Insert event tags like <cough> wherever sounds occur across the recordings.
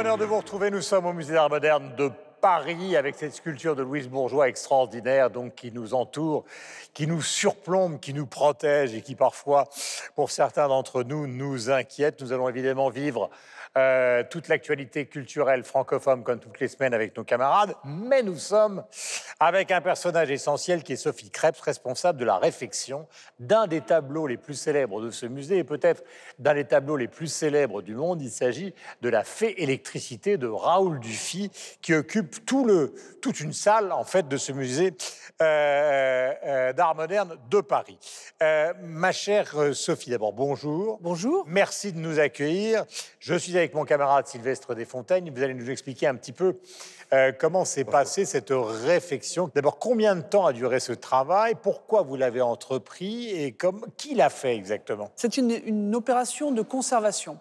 Bonheur de vous retrouver. Nous sommes au Musée d'Art moderne de Paris avec cette sculpture de Louise Bourgeois extraordinaire, donc qui nous entoure, qui nous surplombe, qui nous protège et qui parfois, pour certains d'entre nous, nous inquiète. Nous allons évidemment vivre euh, toute l'actualité culturelle francophone comme toutes les semaines avec nos camarades, mais nous sommes avec un personnage essentiel qui est Sophie Krebs, responsable de la réfection d'un des tableaux les plus célèbres de ce musée et peut-être d'un des tableaux les plus célèbres du monde. Il s'agit de la fée électricité de Raoul Dufy qui occupe tout le, toute une salle en fait de ce musée euh, euh, d'art moderne de Paris. Ma chère Sophie, d'abord bonjour. Bonjour. Merci de nous accueillir. Je suis avec mon camarade Sylvestre Desfontaines. Vous allez nous expliquer un petit peu euh, comment s'est passée cette réflexion. D'abord, combien de temps a duré ce travail? Pourquoi vous l'avez entrepris? Et comme, qui l'a fait exactement? C'est une, une opération de conservation.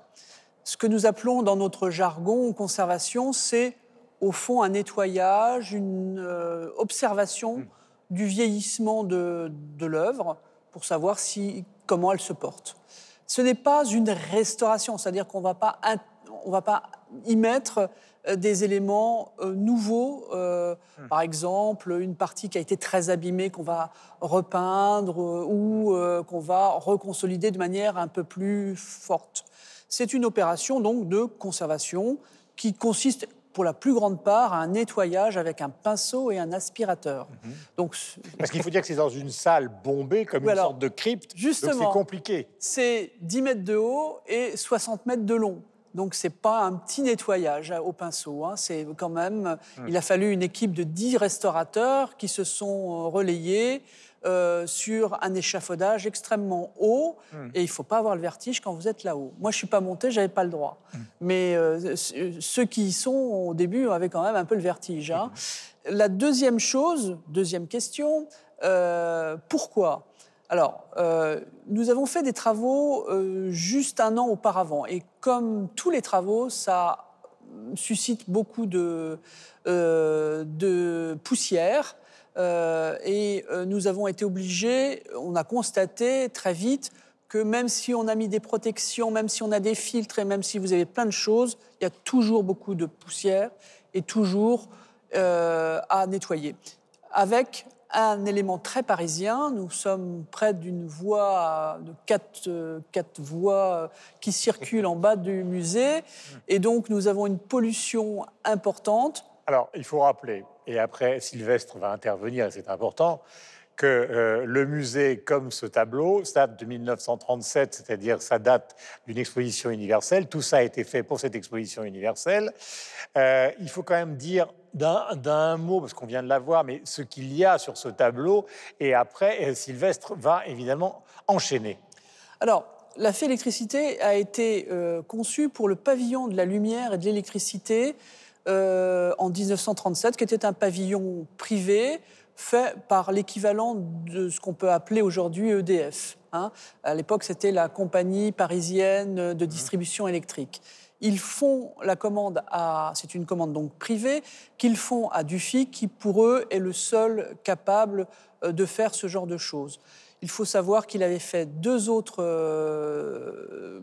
Ce que nous appelons dans notre jargon conservation, c'est au fond un nettoyage, une euh, observation du vieillissement de, de l'œuvre pour savoir si, comment elle se porte. Ce n'est pas une restauration, c'est-à-dire qu'on va pas int- on va pas y mettre euh, des éléments euh, nouveaux, euh, par exemple une partie qui a été très abîmée qu'on va repeindre euh, ou qu'on va reconsolider de manière un peu plus forte. C'est une opération donc de conservation qui consiste pour la plus grande part à un nettoyage avec un pinceau et un aspirateur. Donc Parce qu'il faut dire que c'est dans une salle bombée, comme une sorte de crypte. Justement. c'est compliqué. c'est 10 mètres de haut et 60 mètres de long. Donc c'est pas un petit nettoyage au pinceau. hein. C'est quand même. Il a fallu une équipe de 10 restaurateurs qui se sont euh, relayés euh, sur un échafaudage extrêmement haut. Et il faut pas avoir le vertige quand vous êtes là-haut. Moi, je suis pas monté, j'avais pas le droit. Mais euh, ceux qui y sont au début avaient quand même un peu le vertige. hein. La deuxième chose, deuxième question, euh, pourquoi? Alors, euh, nous avons fait des travaux euh, juste un an auparavant. Et comme tous les travaux, ça suscite beaucoup de, euh, de poussière. Euh, et euh, nous avons été obligés, on a constaté très vite que même si on a mis des protections, même si on a des filtres et même si vous avez plein de choses, il y a toujours beaucoup de poussière et toujours euh, à nettoyer. Avec un élément très parisien, nous sommes près d'une voie de quatre, voies qui circulent en bas du musée, et donc nous avons une pollution importante. Alors, il faut rappeler, et après Sylvestre va intervenir, et c'est important, que euh, le musée, comme ce tableau, date de 1937, c'est-à-dire ça date d'une exposition universelle. Tout ça a été fait pour cette exposition universelle. Euh, il faut quand même dire d'un mot, parce qu'on vient de la voir, mais ce qu'il y a sur ce tableau. Et après, euh, Sylvestre va évidemment enchaîner. Alors, la fée électricité a été conçue pour le pavillon de la lumière et de l'électricité euh, en 1937, qui était un pavillon privé fait par l'équivalent de ce qu'on peut appeler aujourd'hui EDF. hein. À l'époque, c'était la compagnie parisienne de distribution électrique. Ils font la commande à, c'est une commande donc privée, qu'ils font à Dufy, qui pour eux est le seul capable euh, de faire ce genre de choses. Il faut savoir qu'il avait fait deux autres, euh,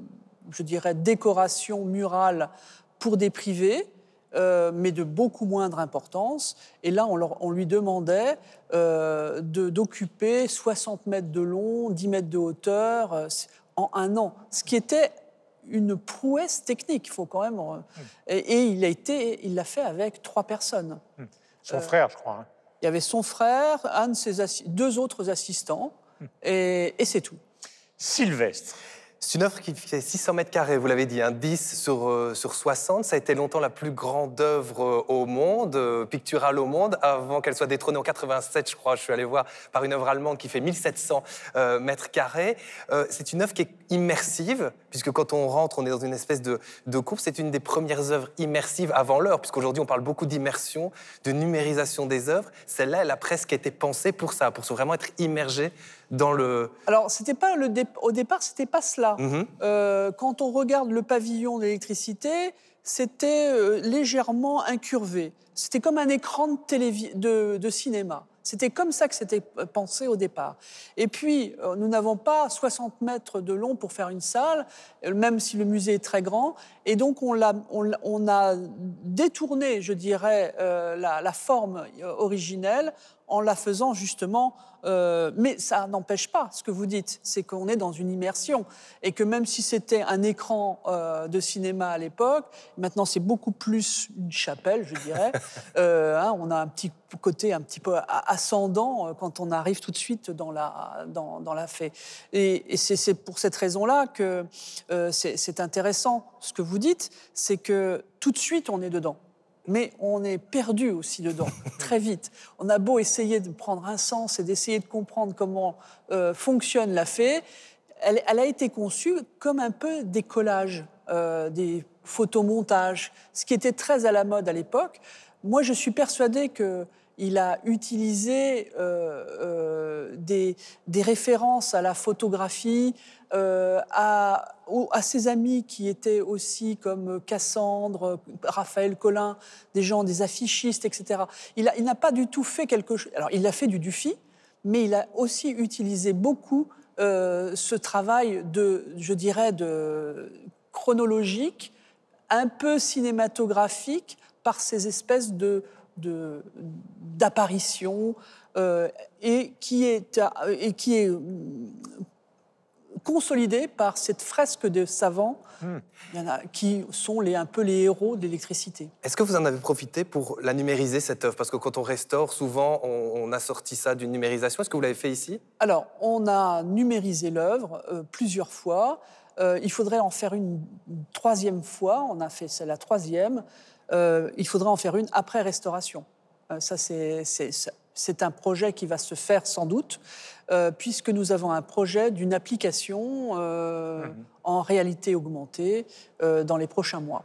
je dirais, décorations murales pour des privés, euh, mais de beaucoup moindre importance. Et là, on, leur- on lui demandait euh, de- d'occuper 60 mètres de long, 10 mètres de hauteur euh, en un an, ce qui était une prouesse technique. Il faut quand même. euh, et, et il a été, il l'a fait avec trois personnes. Son frère, je crois. hein. Il y avait son frère, un de ses assi- deux autres assistants, et, et c'est tout. Sylvestre. C'est une œuvre qui fait 600 mètres carrés, vous l'avez dit, un 10 sur, euh, sur 60. Ça a été longtemps la plus grande œuvre euh, au monde, euh, picturale au monde, avant qu'elle soit détrônée en 87, je crois. Je suis allé voir par une œuvre allemande qui fait 1700 euh, mètres carrés. C'est une œuvre qui est immersive, puisque quand on rentre, on est dans une espèce de, de courbe. C'est une des premières œuvres immersives avant l'heure, puisqu'aujourd'hui on parle beaucoup d'immersion, de numérisation des œuvres. Celle-là, elle a presque été pensée pour ça, pour vraiment être immergée dans le. Alors, c'était pas le dé- au départ, c'était pas cela. Mhm. Euh, quand on regarde le pavillon d'électricité, c'était euh, légèrement incurvé. C'était comme un écran de, de cinéma. C'était comme ça que c'était pensé au départ. Et puis, euh, nous n'avons pas 60 mètres de long pour faire une salle, euh, même si le musée est très grand. Et donc, on, a, on, a détourné, je dirais, euh, la, la, forme originelle en la faisant justement euh, mais ça n'empêche pas ce que vous dites, c'est qu'on est dans une immersion et que même si c'était un écran euh, de cinéma à l'époque, maintenant c'est beaucoup plus une chapelle, je dirais. <laughs> Euh, hein, on a un petit côté un petit peu ascendant quand on arrive tout de suite dans la, dans, dans la fée. Et, et c'est pour cette raison-là que c'est intéressant ce que vous dites, c'est que tout de suite on est dedans mais on est perdu aussi dedans, <laughs> très vite. On a beau essayer de prendre un sens et d'essayer de comprendre comment euh, fonctionne la fée, elle, a été conçue comme un peu des collages, euh, des photomontages, ce qui était très à la mode à l'époque. Moi, je suis persuadée que il a utilisé euh, des, des, références à la photographie, euh, à, ses amis qui étaient aussi comme Cassandre, Raphaël Collin, des gens, des affichistes, etc. Il, n'a pas du tout fait quelque chose. Alors, il a fait du Dufy, mais il a aussi utilisé beaucoup euh, ce travail de, je dirais, de chronologique, un peu cinématographique, par ces espèces de d'apparitions euh, et qui est, et qui est consolidé par cette fresque de savants hmm. il y en a, qui sont les, un peu les héros de l'électricité. Est-ce que vous en avez profité pour la numériser, cette œuvre? Parce que quand on restaure, souvent, on, a sorti ça d'une numérisation. Est-ce que vous l'avez fait ici? Alors, on a numérisé l'œuvre euh, plusieurs fois. Euh, il faudrait en faire une, troisième fois. On a fait, la troisième. Euh, il faudrait en faire une après restauration. ça, c'est un projet qui va se faire sans doute, euh, puisque nous avons un projet d'une application euh, en réalité augmentée euh, dans les prochains mois.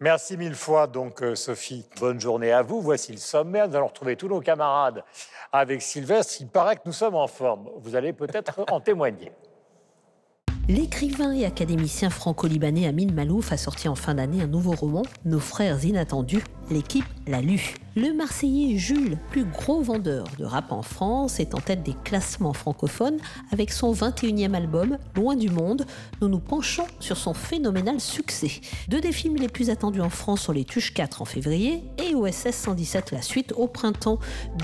Merci mille fois, donc Sophie. Bonne journée à vous. Voici le sommaire. Nous allons retrouver tous nos camarades avec Sylvestre. Il paraît que nous sommes en forme. Vous allez peut-être en témoigner. L'écrivain et académicien franco-libanais Amin Malouf a sorti en fin d'année un nouveau roman, Nos frères inattendus. L'équipe l'a lu. Le Marseillais Jules, plus gros vendeur de rap en France, est en tête des classements francophones avec son 21e album, Loin du Monde. Nous nous penchons sur son phénoménal succès. Deux des films les plus attendus en France sont Les Tuches 4 en février et OSS 117 la suite au printemps.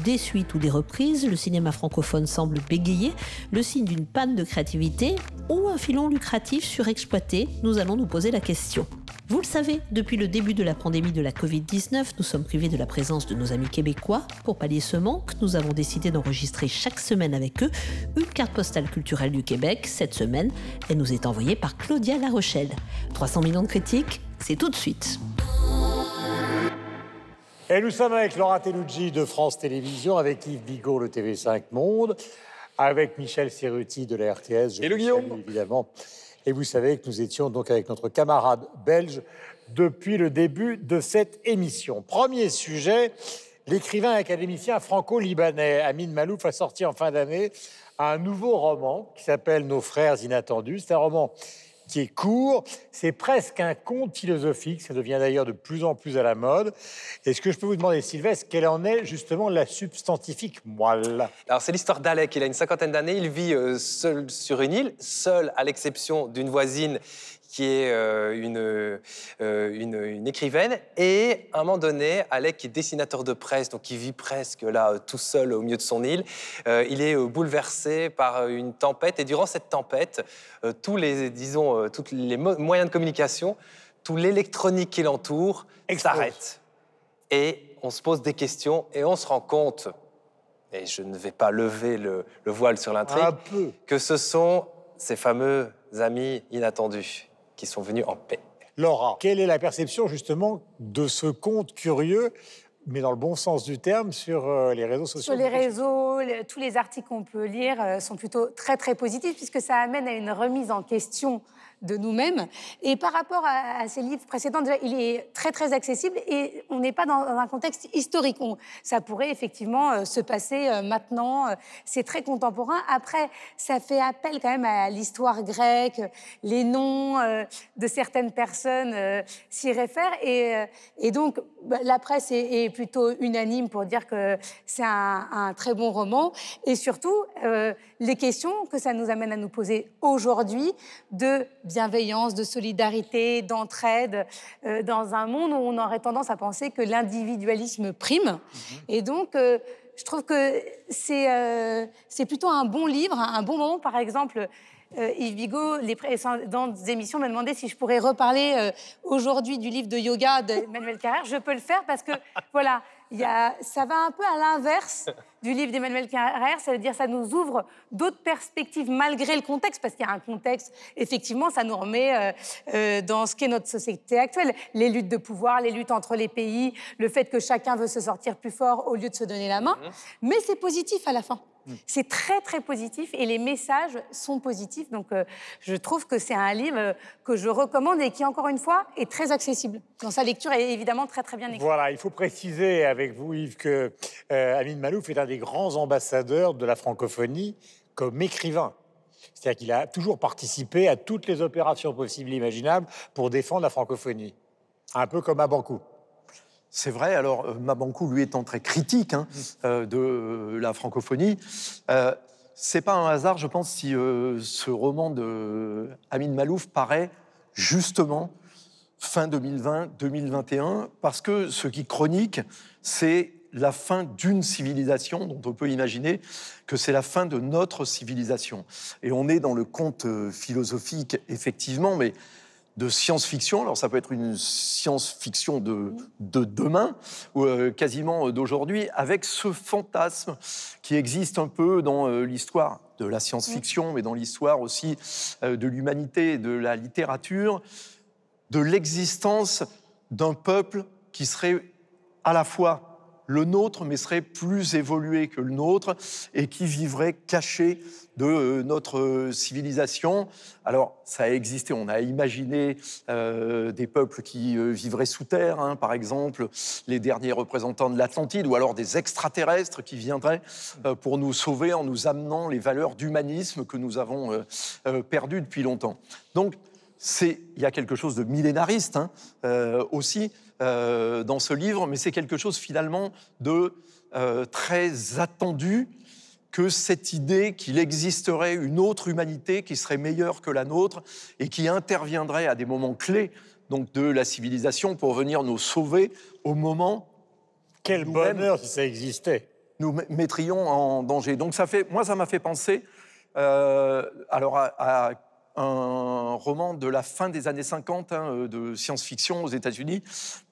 Des suites ou des reprises, le cinéma francophone semble bégayer, le signe d'une panne de créativité ou un filon lucratif surexploité Nous allons nous poser la question. Vous le savez, depuis le début de la pandémie de la Covid-19, nous sommes privés de la présence de nos amis québécois. Pour pallier ce manque, nous avons décidé d'enregistrer chaque semaine avec eux une carte postale culturelle du Québec. Cette semaine, elle nous est envoyée par Claudia La Rochelle. 300 millions de critiques, c'est tout de suite. Et nous sommes avec Laura Telucci de France Télévisions, avec Yves Bigot, le TV5 Monde, avec Michel Cerruti de la RTS. Et le Guillaume Évidemment. Et vous savez que nous étions donc avec notre camarade belge depuis le début de cette émission. Premier sujet, l'écrivain académicien franco-libanais Amin Malouf a sorti en fin d'année un nouveau roman qui s'appelle Nos frères inattendus. C'est un roman est court. C'est presque un conte philosophique. Ça devient d'ailleurs de plus en plus à la mode. Est-ce que je peux vous demander, Sylvestre, quelle en est justement la substantifique moelle? Alors, c'est l'histoire d'Alec. Il a une cinquantaine d'années. Il vit euh, seul sur une île, seul à l'exception d'une voisine qui est euh, une, euh, une, une, écrivaine. Et à un moment donné, Alec, qui est dessinateur de presse, donc qui vit presque là tout seul au milieu de son île, euh, il est bouleversé par une tempête. Et durant cette tempête, tous les, disons, tous les moyens de communication, tout l'électronique qui l'entoure s'arrête. Et on se pose des questions et on se rend compte, et je ne vais pas lever le, le voile sur l'intrigue, que ce sont ces fameux amis inattendus qui sont venus en paix. Laura, quelle est la perception justement de ce conte curieux mais dans le bon sens du terme, sur euh, les réseaux sociaux? Sur les réseaux, Tous les articles qu'on peut lire euh, sont plutôt très très positifs puisque ça amène à une remise en question de nous-mêmes. Et par rapport à, ces livres précédents, il est très très accessible et on n'est pas dans, un contexte historique. ça pourrait effectivement euh, se passer euh, maintenant. C'est très contemporain. Après, ça fait appel quand même à l'histoire grecque. Les noms de certaines personnes s'y réfèrent. Et, et, donc, bah, la presse est, plutôt unanime pour dire que c'est un, un, très bon roman. Et surtout, les questions que ça nous amène à nous poser aujourd'hui de bienveillance, de solidarité, d'entraide, euh, dans un monde où on aurait tendance à penser que l'individualisme prime. Mhm. Et donc, euh, je trouve que c'est euh, plutôt un bon livre, un bon moment, par exemple. Yves Bigot, les précédentes émissions, m'a demandé si je pourrais reparler aujourd'hui du livre de yoga d'Emmanuel Carrère. Je peux le faire parce que, <laughs> voilà, ça va un peu à l'inverse du livre d'Emmanuel Carrère, ça veut dire ça nous ouvre d'autres perspectives malgré le contexte, parce qu'il y a un contexte, effectivement, ça nous remet euh, euh, dans ce qu'est notre société actuelle. Les luttes de pouvoir, les luttes entre les pays, le fait que chacun veut se sortir plus fort au lieu de se donner la main. Mhm. Mais c'est positif à la fin. Mhm. C'est très très positif et les messages sont positifs. Donc euh, je trouve que c'est un livre que je recommande et qui, encore une fois, est très accessible. Dans sa lecture, est évidemment très très bien écrit. Voilà, il faut préciser avec vous, Yves, que Amine Malouf est un des grands ambassadeurs de la francophonie comme écrivain. C'est-à-dire qu'il a toujours participé à toutes les opérations possibles et imaginables pour défendre la francophonie. Un peu comme à Bancou. C'est vrai, alors euh, Mabankou, lui, étant très critique hein, mm. euh, de euh, la francophonie, c'est pas un hasard, je pense, si ce roman de Amin Malouf paraît justement fin 2020-2021, parce que ce qui chronique, c'est la fin d'une civilisation dont on peut imaginer que c'est la fin de notre civilisation. Et on est dans le conte philosophique, effectivement, mais de science-fiction. Alors ça peut être une science-fiction de, de demain, ou euh, quasiment d'aujourd'hui, avec ce fantasme qui existe un peu dans euh, l'histoire de la science-fiction, mais dans l'histoire aussi de l'humanité, de la littérature, de l'existence d'un peuple qui serait à la fois le nôtre, mais serait plus évolué que le nôtre et qui vivrait caché de euh, notre euh, civilisation. Alors, ça a existé, on a imaginé euh, des peuples qui vivraient sous terre, hein, par exemple, les derniers représentants de l'Atlantide, ou alors des extraterrestres qui viendraient pour nous sauver en nous amenant les valeurs d'humanisme que nous avons perdues depuis longtemps. Donc, il y a quelque chose de millénariste hein, aussi euh, dans ce livre, mais c'est quelque chose finalement de euh, très attendu que cette idée qu'il existerait une autre humanité qui serait meilleure que la nôtre et qui interviendrait à des moments clés donc de la civilisation pour venir nous sauver au moment quel bonheur si ça existait nous mettrions en danger. Donc ça fait, moi ça m'a fait penser euh, alors à un roman de la fin des années 50 hein, euh, de science-fiction aux États-Unis,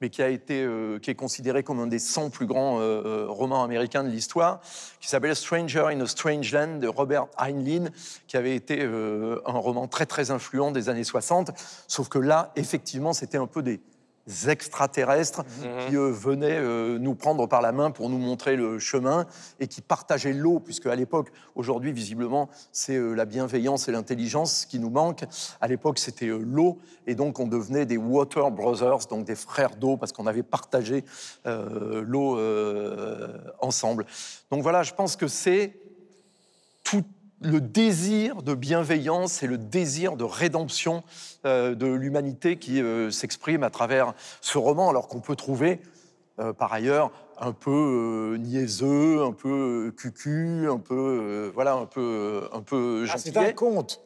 mais qui a été euh, qui est considéré comme un des 100 plus grands euh, romans américains de l'histoire, qui s'appelle Stranger in a Strange Land de Robert Heinlein, qui avait été un roman très très influent des années 60. Sauf que là, effectivement, c'était un peu des extraterrestres mhm. qui venaient euh, nous prendre par la main pour nous montrer le chemin et qui partageaient l'eau, puisque à l'époque, aujourd'hui, visiblement, c'est euh, la bienveillance et l'intelligence qui nous manquent. À l'époque, c'était euh, l'eau, et donc on devenait des Water Brothers, donc des frères d'eau, parce qu'on avait partagé l'eau ensemble. Donc voilà, je pense que c'est le désir de bienveillance et le désir de rédemption euh, de l'humanité qui euh, s'exprime à travers ce roman, alors qu'on peut trouver euh, par ailleurs un peu niaiseux, un peu cucu, un peu voilà, un peu un peu ah, c'est un conte.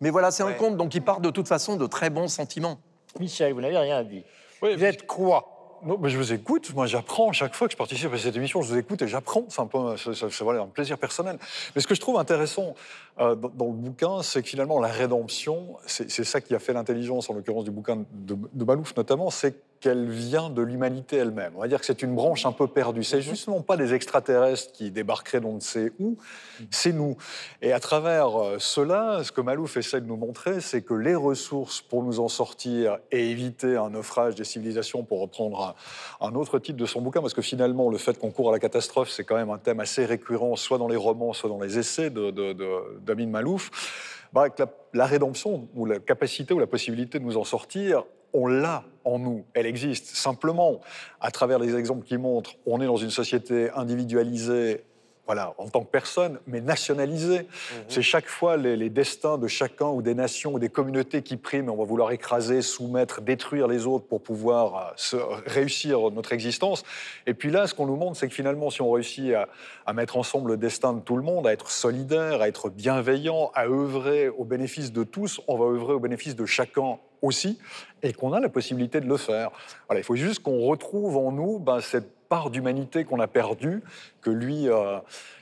Mais voilà, c'est un conte donc il part de toute façon de très bons sentiments. Michel, vous n'avez rien dit. vous êtes quoi? Non, mais je vous écoute. Moi, j'apprends chaque fois que je participe à cette émission. Je vous écoute et j'apprends. C'est un, un, plaisir personnel. Mais ce que je trouve intéressant euh, dans, le bouquin, c'est que finalement, la rédemption, c'est ça qui a fait l'intelligence, en l'occurrence du bouquin de, de Malouf notamment, c'est qu'elle vient de l'humanité elle-même. On va dire que c'est une branche un peu perdue. C'est justement pas des extraterrestres qui débarqueraient d'on ne sait où, c'est nous. Et à travers euh, cela, ce que Malouf essaie de nous montrer, c'est que les ressources pour nous en sortir et éviter un naufrage des civilisations, pour reprendre un, autre titre de son bouquin, parce que finalement, le fait qu'on court à la catastrophe, c'est quand même un thème assez récurrent, soit dans les romans, soit dans les essais d'Amin Malouf. Bah, la, la rédemption, ou la capacité, ou la possibilité de nous en sortir, on l'a en nous, elle existe. Simplement, à travers les exemples qui montrent, on est dans une société individualisée, voilà, en tant que personne, mais nationalisée. Mhm. C'est chaque fois les, destins de chacun ou des nations ou des communautés qui priment. On va vouloir écraser, soumettre, détruire les autres pour pouvoir euh, réussir notre existence. Et puis là, ce qu'on nous montre, c'est que finalement, si on réussit à, à, mettre ensemble le destin de tout le monde, à être solidaire, à être bienveillant, à œuvrer au bénéfice de tous, on va œuvrer au bénéfice de chacun aussi, et qu'on a la possibilité de le faire. Voilà, il faut juste qu'on retrouve en nous ben, cette part d'humanité qu'on a perdue, que lui euh,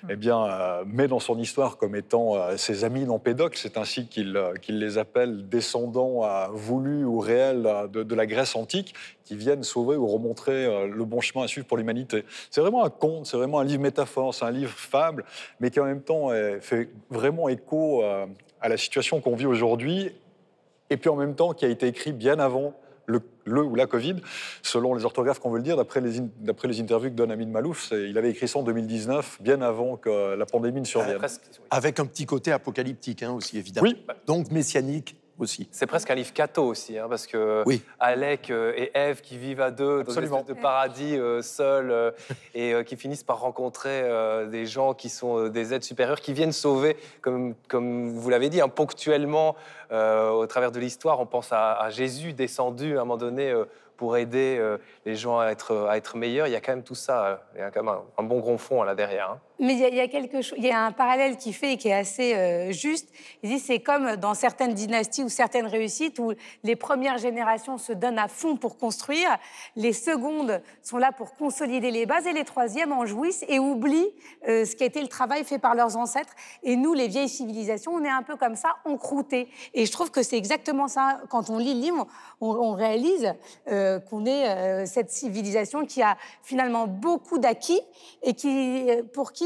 eh bien, euh, met dans son histoire comme étant euh, ses amis non pédocs, c'est ainsi qu'il les appelle, descendants voulus ou réels de, la Grèce antique, qui viennent sauver ou remontrer le bon chemin à suivre pour l'humanité. C'est vraiment un conte, c'est vraiment un livre métaphore, c'est un livre fable, mais qui en même temps fait vraiment écho à la situation qu'on vit aujourd'hui et puis en même temps qui a été écrit bien avant le, ou la Covid, selon les orthographes qu'on veut le dire, d'après les, les, interviews que donne Amin Malouf, il avait écrit ça en 2019, bien avant que la pandémie ne survienne. Avec un petit côté apocalyptique hein, aussi, évidemment. Oui. Donc messianique c'est presque un livre catho aussi, hein, parce que Alec euh, et Eve qui vivent à deux dans une de paradis euh, seuls euh, et qui finissent par rencontrer des gens qui sont des êtres supérieurs, qui viennent sauver, comme, comme vous l'avez dit, hein, ponctuellement au travers de l'histoire. On pense à, à, Jésus descendu à un moment donné pour aider euh, les gens à être, à être meilleurs. Il y a quand même tout ça, euh, il y a quand même un, bon gros fond là derrière. Hein. Mais il y, a, quelque chose, il y a un parallèle qui fait et qui est assez euh, juste. Il dit c'est comme dans certaines dynasties ou certaines réussites où les premières générations se donnent à fond pour construire, les secondes sont là pour consolider les bases et les troisièmes en jouissent et oublient ce qui a été le travail fait par leurs ancêtres. Et nous, les vieilles civilisations, on est un peu comme ça, encroutés. Et je trouve que c'est exactement ça. Quand on lit le livre, on, réalise euh, qu'on est euh, cette civilisation qui a finalement beaucoup d'acquis et qui, euh, pour qui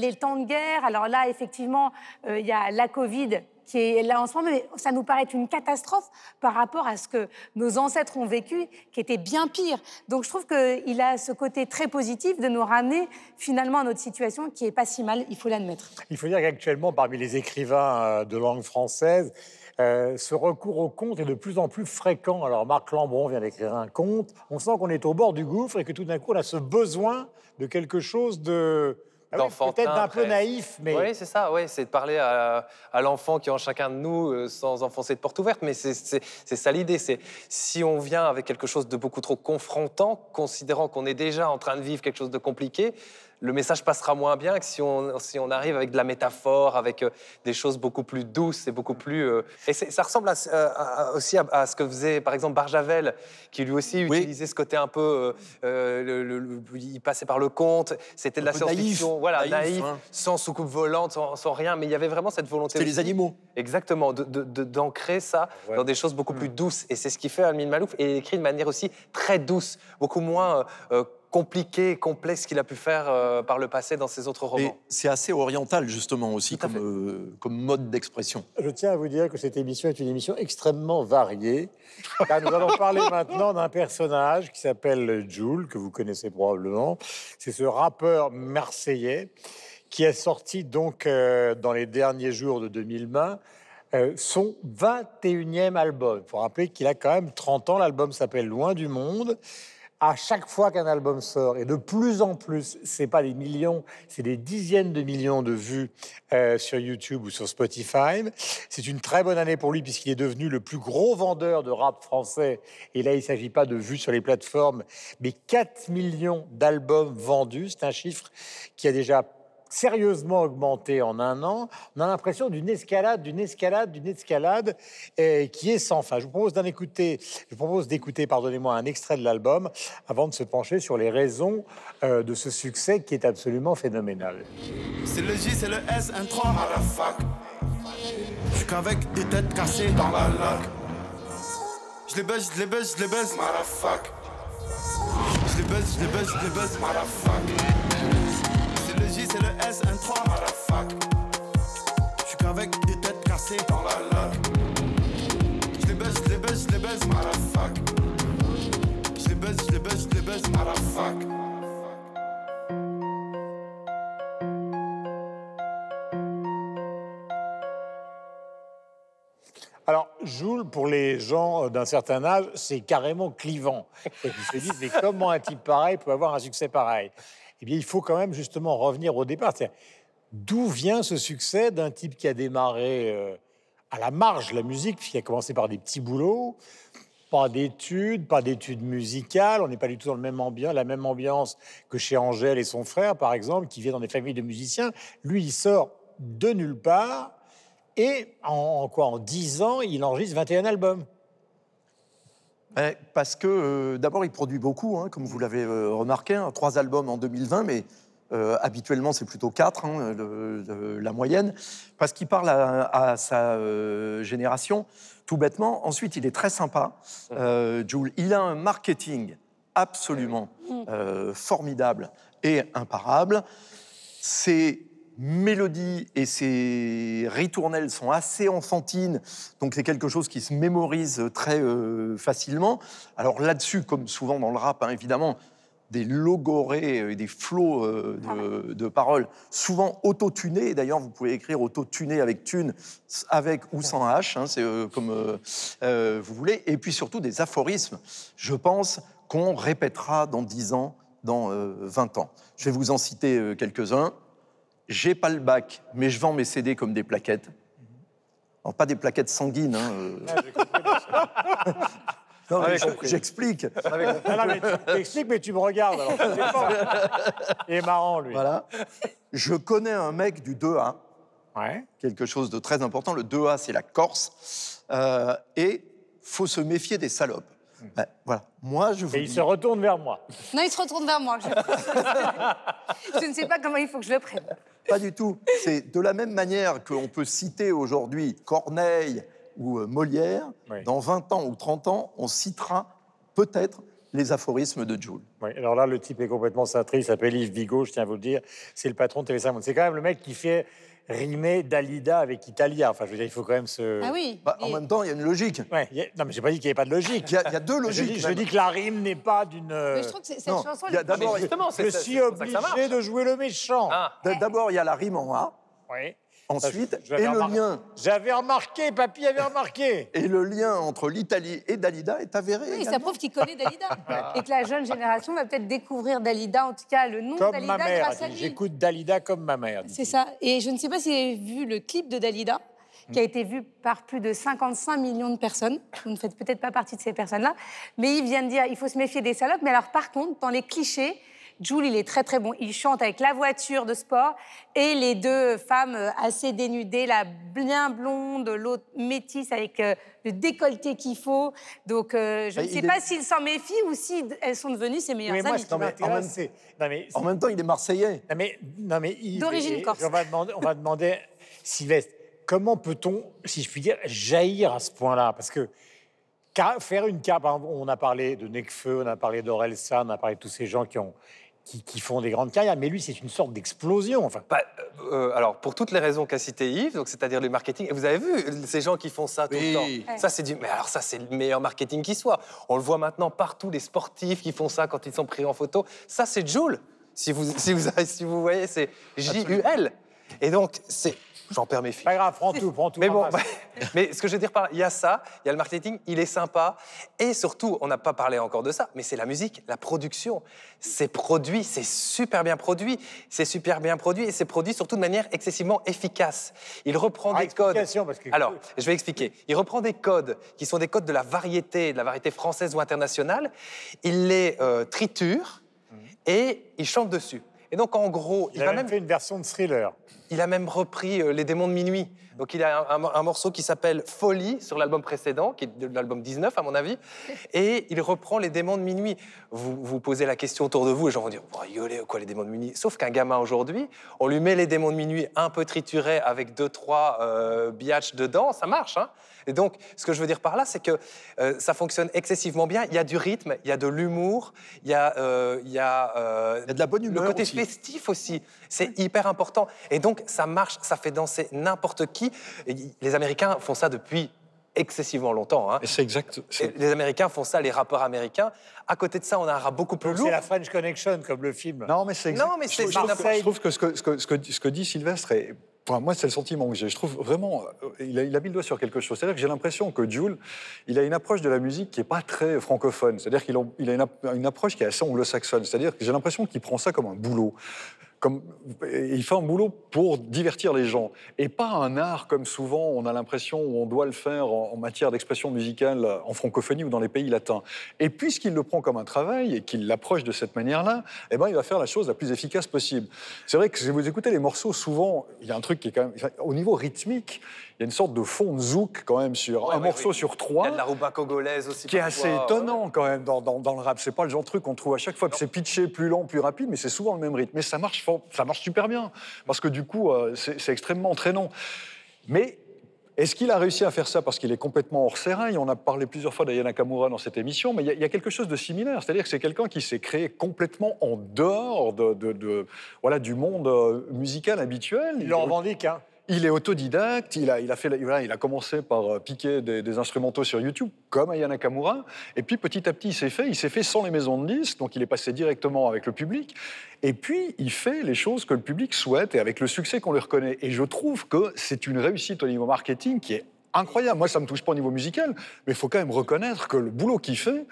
les temps de guerre, alors là, effectivement, il y a la Covid qui est là en ce moment, mais ça nous paraît une catastrophe par rapport à ce que nos ancêtres ont vécu, qui était bien pire. Donc je trouve qu'il a ce côté très positif de nous ramener finalement à notre situation qui est pas si mal, il faut l'admettre. Il faut dire qu'actuellement, parmi les écrivains de langue française, euh, ce recours au conte est de plus en plus fréquent. Alors Marc Lambron vient d'écrire un conte. On sent qu'on est au bord du gouffre et que tout d'un coup on a ce besoin de quelque chose de ah peut-être d'un peu naïf, mais oui, c'est ça. Oui, c'est de parler à, l'enfant qui est en chacun de nous euh, sans enfoncer de porte ouverte. Mais c'est ça l'idée. C'est si on vient avec quelque chose de beaucoup trop confrontant, considérant qu'on est déjà en train de vivre quelque chose de compliqué, le message passera moins bien que si on, si on arrive avec de la métaphore, avec euh, des choses beaucoup plus douces et beaucoup plus. Euh, et ça ressemble euh, aussi à, ce que faisait par exemple Barjavel, qui lui aussi utilisait ce côté un peu. le, il passait par le conte, c'était de la science-fiction, voilà, naïf, hein. sans soucoupe volante, sans, rien, mais il y avait vraiment cette volonté. C'était les animaux. Exactement, d'ancrer de, ça dans des choses beaucoup plus douces. Et c'est ce qui fait Almin Malouf, et il écrit de manière aussi très douce, beaucoup moins compliqué, complexe qu'il a pu faire euh, par le passé dans ses autres romans. C'est assez oriental, justement, aussi, comme, euh, comme, mode d'expression. Je tiens à vous dire que cette émission est une émission extrêmement variée, car nous allons parler <laughs> maintenant d'un personnage qui s'appelle Jules, que vous connaissez probablement. C'est ce rappeur marseillais qui a sorti donc euh, dans les derniers jours de 2020 son 21e album. Il faut rappeler qu'il a quand même 30 ans. L'album s'appelle Loin du Monde à chaque fois qu'un album sort, et de plus en plus, c'est pas des millions, c'est des dizaines de millions de vues euh, sur YouTube ou sur Spotify. C'est une très bonne année pour lui puisqu'il est devenu le plus gros vendeur de rap français. Et là, il s'agit pas de vues sur les plateformes, mais 4 millions d'albums vendus. C'est un chiffre qui a déjà sérieusement augmenté en un an. On a l'impression d'une escalade, d'une escalade, d'une escalade qui est sans fin. Je vous propose d'en écouter, je propose d'écouter, pardonnez-moi, un extrait de l'album avant de se pencher sur les raisons euh, de ce succès qui est absolument phénoménal. C'est le J, c'est le S, un 3 à la fac. Je suis qu'avec des têtes cassées dans la lac. Je les baisse, je les baisse, je les baisse. les buzz, je les buzz, je les buzz, motherfuck. C'est le J, c'est le S, un 3, motherfuck. Je suis qu'avec des têtes cassées dans la lock. Je les buzz, je les buzz, je les buzz, motherfuck. Je les buzz, je les buzz, je les buzz, motherfuck. Alors, Joule, pour les gens euh, d'un certain âge, c'est carrément clivant. <laughs> Et ils se disent, mais comment un type pareil peut avoir un succès pareil? Eh bien, il faut quand même justement revenir au départ. D'où vient ce succès d'un type qui a démarré euh, à la marge la musique, qui a commencé par des petits boulots, pas d'études, pas d'études musicales, on n'est pas du tout dans le même ambiance, la même ambiance que chez Angèle et son frère, par exemple, qui vient dans des familles de musiciens. Lui, il sort de nulle part, et en, en quoi En 10 ans, il enregistre 21 albums. Eh, Parce que euh, d'abord, il produit beaucoup, hein, comme vous l'avez euh, remarqué, hein, trois albums en 2020, mais euh, habituellement c'est plutôt quatre, hein, le- le- la moyenne, parce qu'il parle à, à sa génération, tout bêtement. Ensuite, il est très sympa, Jules. Il a un marketing absolument formidable et imparable. Ses mélodies et ses ritournelles sont assez enfantines, donc c'est quelque chose qui se mémorise très euh, facilement. Alors là-dessus, comme souvent dans le rap, hein, évidemment, des logorées et des flots euh, de, de paroles, souvent autotunés. D'ailleurs, vous pouvez écrire autotuné avec tune, avec ou sans H, hein, c'est euh, comme euh, euh, vous voulez. Et puis surtout des aphorismes, je pense, qu'on répétera dans 10 ans, dans euh, 20 ans. Je vais vous en citer euh, quelques-uns. J'ai pas le bac, mais je vends mes CD comme des plaquettes. Alors, pas des plaquettes sanguines. hein, euh. <laughs> Non, mais je- j'explique. Ah non, mais <laughs> tu t'expliques, mais tu me regardes. Alors. <laughs> Il est marrant, lui. Voilà. Je connais un mec du 2A, Ouais. quelque chose de très important. Le 2A, c'est la Corse. Euh, et faut se méfier des salopes. Ben, voilà. Moi, je vous Et il dis- se retourne vers moi. Non, il se retourne vers moi. Je... je ne sais pas comment il faut que je le prenne. Pas du tout. C'est de la même manière qu'on peut citer aujourd'hui Corneille ou euh, Molière, Oui. dans 20 ans ou 30 ans, on citera peut-être les aphorismes de Joule. Oui, alors là, le type est complètement cintré. Il s'appelle Yves Vigo, je tiens à vous le dire. C'est le patron de TV5 Monde. C'est quand même le mec qui fait rimer Dalida avec Italia. Enfin, je veux dire, il faut quand même se. Ah oui. Bah, en Et- même temps, il y a une logique. Ouais, il y a- Non, mais j'ai pas dit qu'il n'y avait pas de logique. Il y a, il y a deux Je logiques. dis, je dis que la rime n'est pas d'une. euh, Mais je trouve que cette non, chanson. a elle est- d'abord- justement, Je suis obligé de jouer le méchant. Ah, D'abord, il y a la rime en A. Oui. Ensuite, et le lien, J'avais remarqué, papy avait remarqué. et le lien entre l'Italie et Dalida est avéré. Oui, ça prouve qu'il connaît Dalida. <laughs> Et que la jeune génération va peut-être découvrir Dalida, en tout cas le nom Comme Dalida ma mère. grâce à dit, lui. J'écoute Dalida comme ma mère. C'est ça. Et je ne sais pas si vous avez vu le clip de Dalida, qui a été vu par plus de 55 millions de personnes. Vous ne faites peut-être pas partie de ces personnes-là. Mais il vient de dire il faut se méfier des salopes. Mais alors, par contre, dans les clichés, Jules, il est très très bon. Il chante avec la voiture de sport et les deux femmes euh, assez dénudées, la bien blonde, l'autre métisse avec euh, le décolleté qu'il faut. Donc, euh, je Et ne sais est- pas s'ils s'en méfient ou si elles sont devenues ses meilleures Oui, moi, amies. Non, mais en même-. Non, mais En même temps, il est marseillais. Non mais, non mais Yves, D'origine corse. On va demander, on va demander Sylvestre, comment peut-on, si je puis dire, jaillir à ce point-là? Parce que faire une carte, exemple, on a parlé de Necfeu, on a parlé d'Orelsan, on a parlé de tous ces gens qui, ont, qui, qui font des grandes carrières, mais lui, c'est une sorte d'explosion. Enfin, Bah, euh, alors, pour toutes les raisons qu'a cité Yves, donc c'est-à-dire le marketing, et vous avez vu ces gens qui font ça tout Oui. le temps. Ça, c'est du. Mais alors, ça, c'est le meilleur marketing qui soit. On le voit maintenant partout, les sportifs qui font ça quand ils sont pris en photo. Ça, c'est Joule. Si vous, si vous, si vous voyez, c'est J-U-L. Et donc, c'est. J'en perds mes filles. pas grave, prends tout, prends tout. Mais bon, <laughs> mais ce que je veux dire par là, il y a ça, il y a le marketing, il est sympa. Et surtout, on n'a pas parlé encore de ça, mais c'est la musique, la production. C'est produit, c'est super bien produit. C'est super bien produit et c'est produit surtout de manière excessivement efficace. Il reprend Ah, des codes. parce que- Alors, je vais expliquer. Il reprend des codes qui sont des codes de la variété, de la variété française ou internationale. Il les euh, triture et il chante dessus. Et donc, en gros, Il a même fait une version de thriller. il a même repris euh, Les démons de minuit. Donc il a un, un- un morceau qui s'appelle Folie sur l'album précédent, qui est de l'album 19 à mon avis, <laughs> et il reprend Les démons de minuit. Vous vous posez la question autour de vous, et les gens vont dire, vous rigolez ou quoi les démons de minuit? Sauf qu'un gamin aujourd'hui, on lui met les démons de minuit un peu triturés avec deux trois euh, biatchs dedans, ça marche. Hein et donc, ce que je veux dire par là, c'est que euh, ça fonctionne excessivement bien. Il y a du rythme, il y a de l'humour, il y a, euh, il y a, euh, Il y a de la bonne le humeur côté aussi. festif aussi. C'est hyper important. Et donc, ça marche, ça fait danser n'importe qui. Et les Américains font ça depuis excessivement longtemps. hein. Et c'est exact. Les Américains font ça, les rappeurs américains. À côté de ça, on a un rap beaucoup plus lourd. C'est la French Connection, comme le film. Non, mais c'est exact. Non, mais Je c'est- je, trouve, n'importe- je trouve que ce que, ce que, ce que, ce que dit Sylvestre, est, enfin, moi, c'est le sentiment que j'ai. Je trouve vraiment. euh, Il a, il a mis le doigt sur quelque chose. C'est-à-dire que j'ai l'impression que Jules, il a une approche de la musique qui n'est pas très francophone. C'est-à-dire qu'il a, une approche qui est assez anglo-saxonne. C'est-à-dire que j'ai l'impression qu'il prend ça comme un boulot. Et il fait un boulot pour divertir les gens et pas un art comme souvent on a l'impression où on doit le faire en, matière d'expression musicale en francophonie ou dans les pays latins. Et puisqu'il le prend comme un travail et qu'il l'approche de cette manière-là, eh ben il va faire la chose la plus efficace possible. C'est vrai que si vous écoutez les morceaux, souvent il y a un truc qui est quand même au niveau rythmique, y a une sorte de fond de zouk quand même sur Ouais, un ouais, morceau oui. sur Il y trois a de la rumba congolaise aussi. qui est assez étonnant quand même dans, dans- dans le rap. C'est pas le genre de truc qu'on trouve à chaque fois. C'est pitché, plus lent, plus rapide, mais c'est souvent le même rythme. Mais ça marche, ça marche super bien parce que du coup, euh, c'est extrêmement entraînant. Mais est-ce qu'il a réussi à faire ça parce qu'il est complètement hors sérail On a parlé plusieurs fois d'Aya Nakamura dans cette émission, mais il y y, a quelque chose de similaire. C'est-à-dire que c'est quelqu'un qui s'est créé complètement en dehors de, de- de- voilà, du monde euh, musical habituel. Il le revendique, hein. Il est autodidacte, il a, il a, fait, il a commencé par euh, piquer des, instrumentaux sur YouTube, comme Aya Nakamura, et puis petit à petit, il s'est fait, il s'est fait sans les maisons de disques, donc il est passé directement avec le public, et puis il fait les choses que le public souhaite, et avec le succès qu'on lui reconnaît. Et je trouve que c'est une réussite au niveau marketing qui est incroyable. Moi, ça me touche pas au niveau musical, mais il faut quand même reconnaître que le boulot qu'il fait,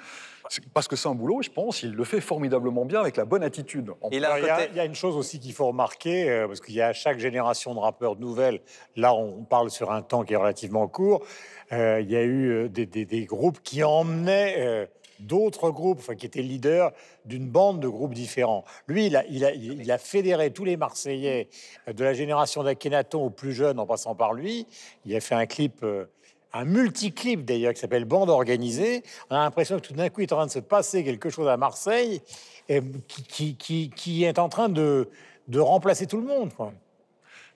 parce que c'est un boulot, je pense, il le fait formidablement bien avec la bonne attitude. Il a il, y a, côté- il y a une chose aussi qu'il faut remarquer, euh, parce qu'il y a chaque génération de rappeurs nouvelles, là on parle sur un temps qui est relativement court, euh, il y a eu euh, des, des- des groupes qui emmenaient euh, d'autres groupes, enfin, qui étaient leaders d'une bande de groupes différents. Lui, il a, il a- il- il a fédéré tous les Marseillais de la génération d'Akhenaton aux plus jeunes en passant par lui. Il a fait un clip... euh, un multiclip d'ailleurs qui s'appelle Bande organisée. On a l'impression que tout d'un coup il est en train de se passer quelque chose à Marseille et qui, qui- qui- qui est en train de, de remplacer tout le monde. quoi.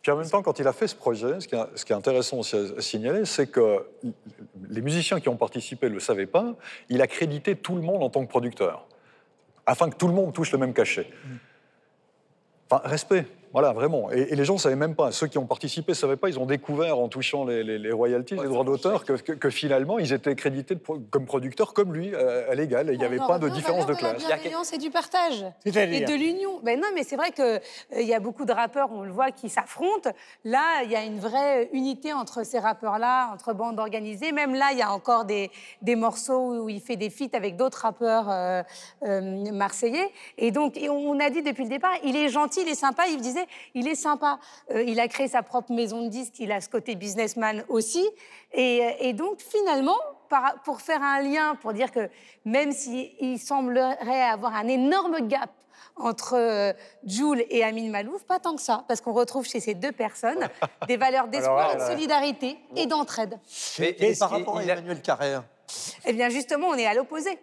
Puis en même temps, quand il a fait ce projet, ce qui est, ce qui est intéressant aussi à signaler, c'est que les musiciens qui ont participé ne le savaient pas, il a crédité tout le monde en tant que producteur, afin que tout le monde touche le même cachet. Enfin, respect, voilà, vraiment. Et, et les gens ne savaient même pas, ceux qui ont participé ne savaient pas, ils ont découvert en touchant les, les- les royalties, les droits d'auteur, que, que- que finalement, ils étaient crédités de comme producteurs, comme lui, euh, à l'égal, et il n'y avait pas de différence de classe. la bienveillance et du partage. Et de l'union. Ben non, mais c'est vrai qu'il y a beaucoup de rappeurs, on le voit, qui s'affrontent. Là, il y a une vraie unité entre ces rappeurs-là, entre bandes organisées. Même là, il y a encore des, des morceaux où il fait des feats avec d'autres rappeurs euh, euh, marseillais. Et donc, et on a dit depuis le départ, il est gentil, il est sympa. Il disait, il est sympa. Euh, il a créé sa propre maison de disques, il a ce côté businessman aussi. Et, et donc, finalement, par- pour faire un lien, pour dire que même s'il semblerait avoir un énorme gap entre euh, Jules et Amine Malouf, pas tant que ça, parce qu'on retrouve chez ces deux personnes <laughs> des valeurs d'espoir, de solidarité et d'entraide. Mais- Et par rapport à il a- Emmanuel Carrère, Eh bien, justement, on est à l'opposé.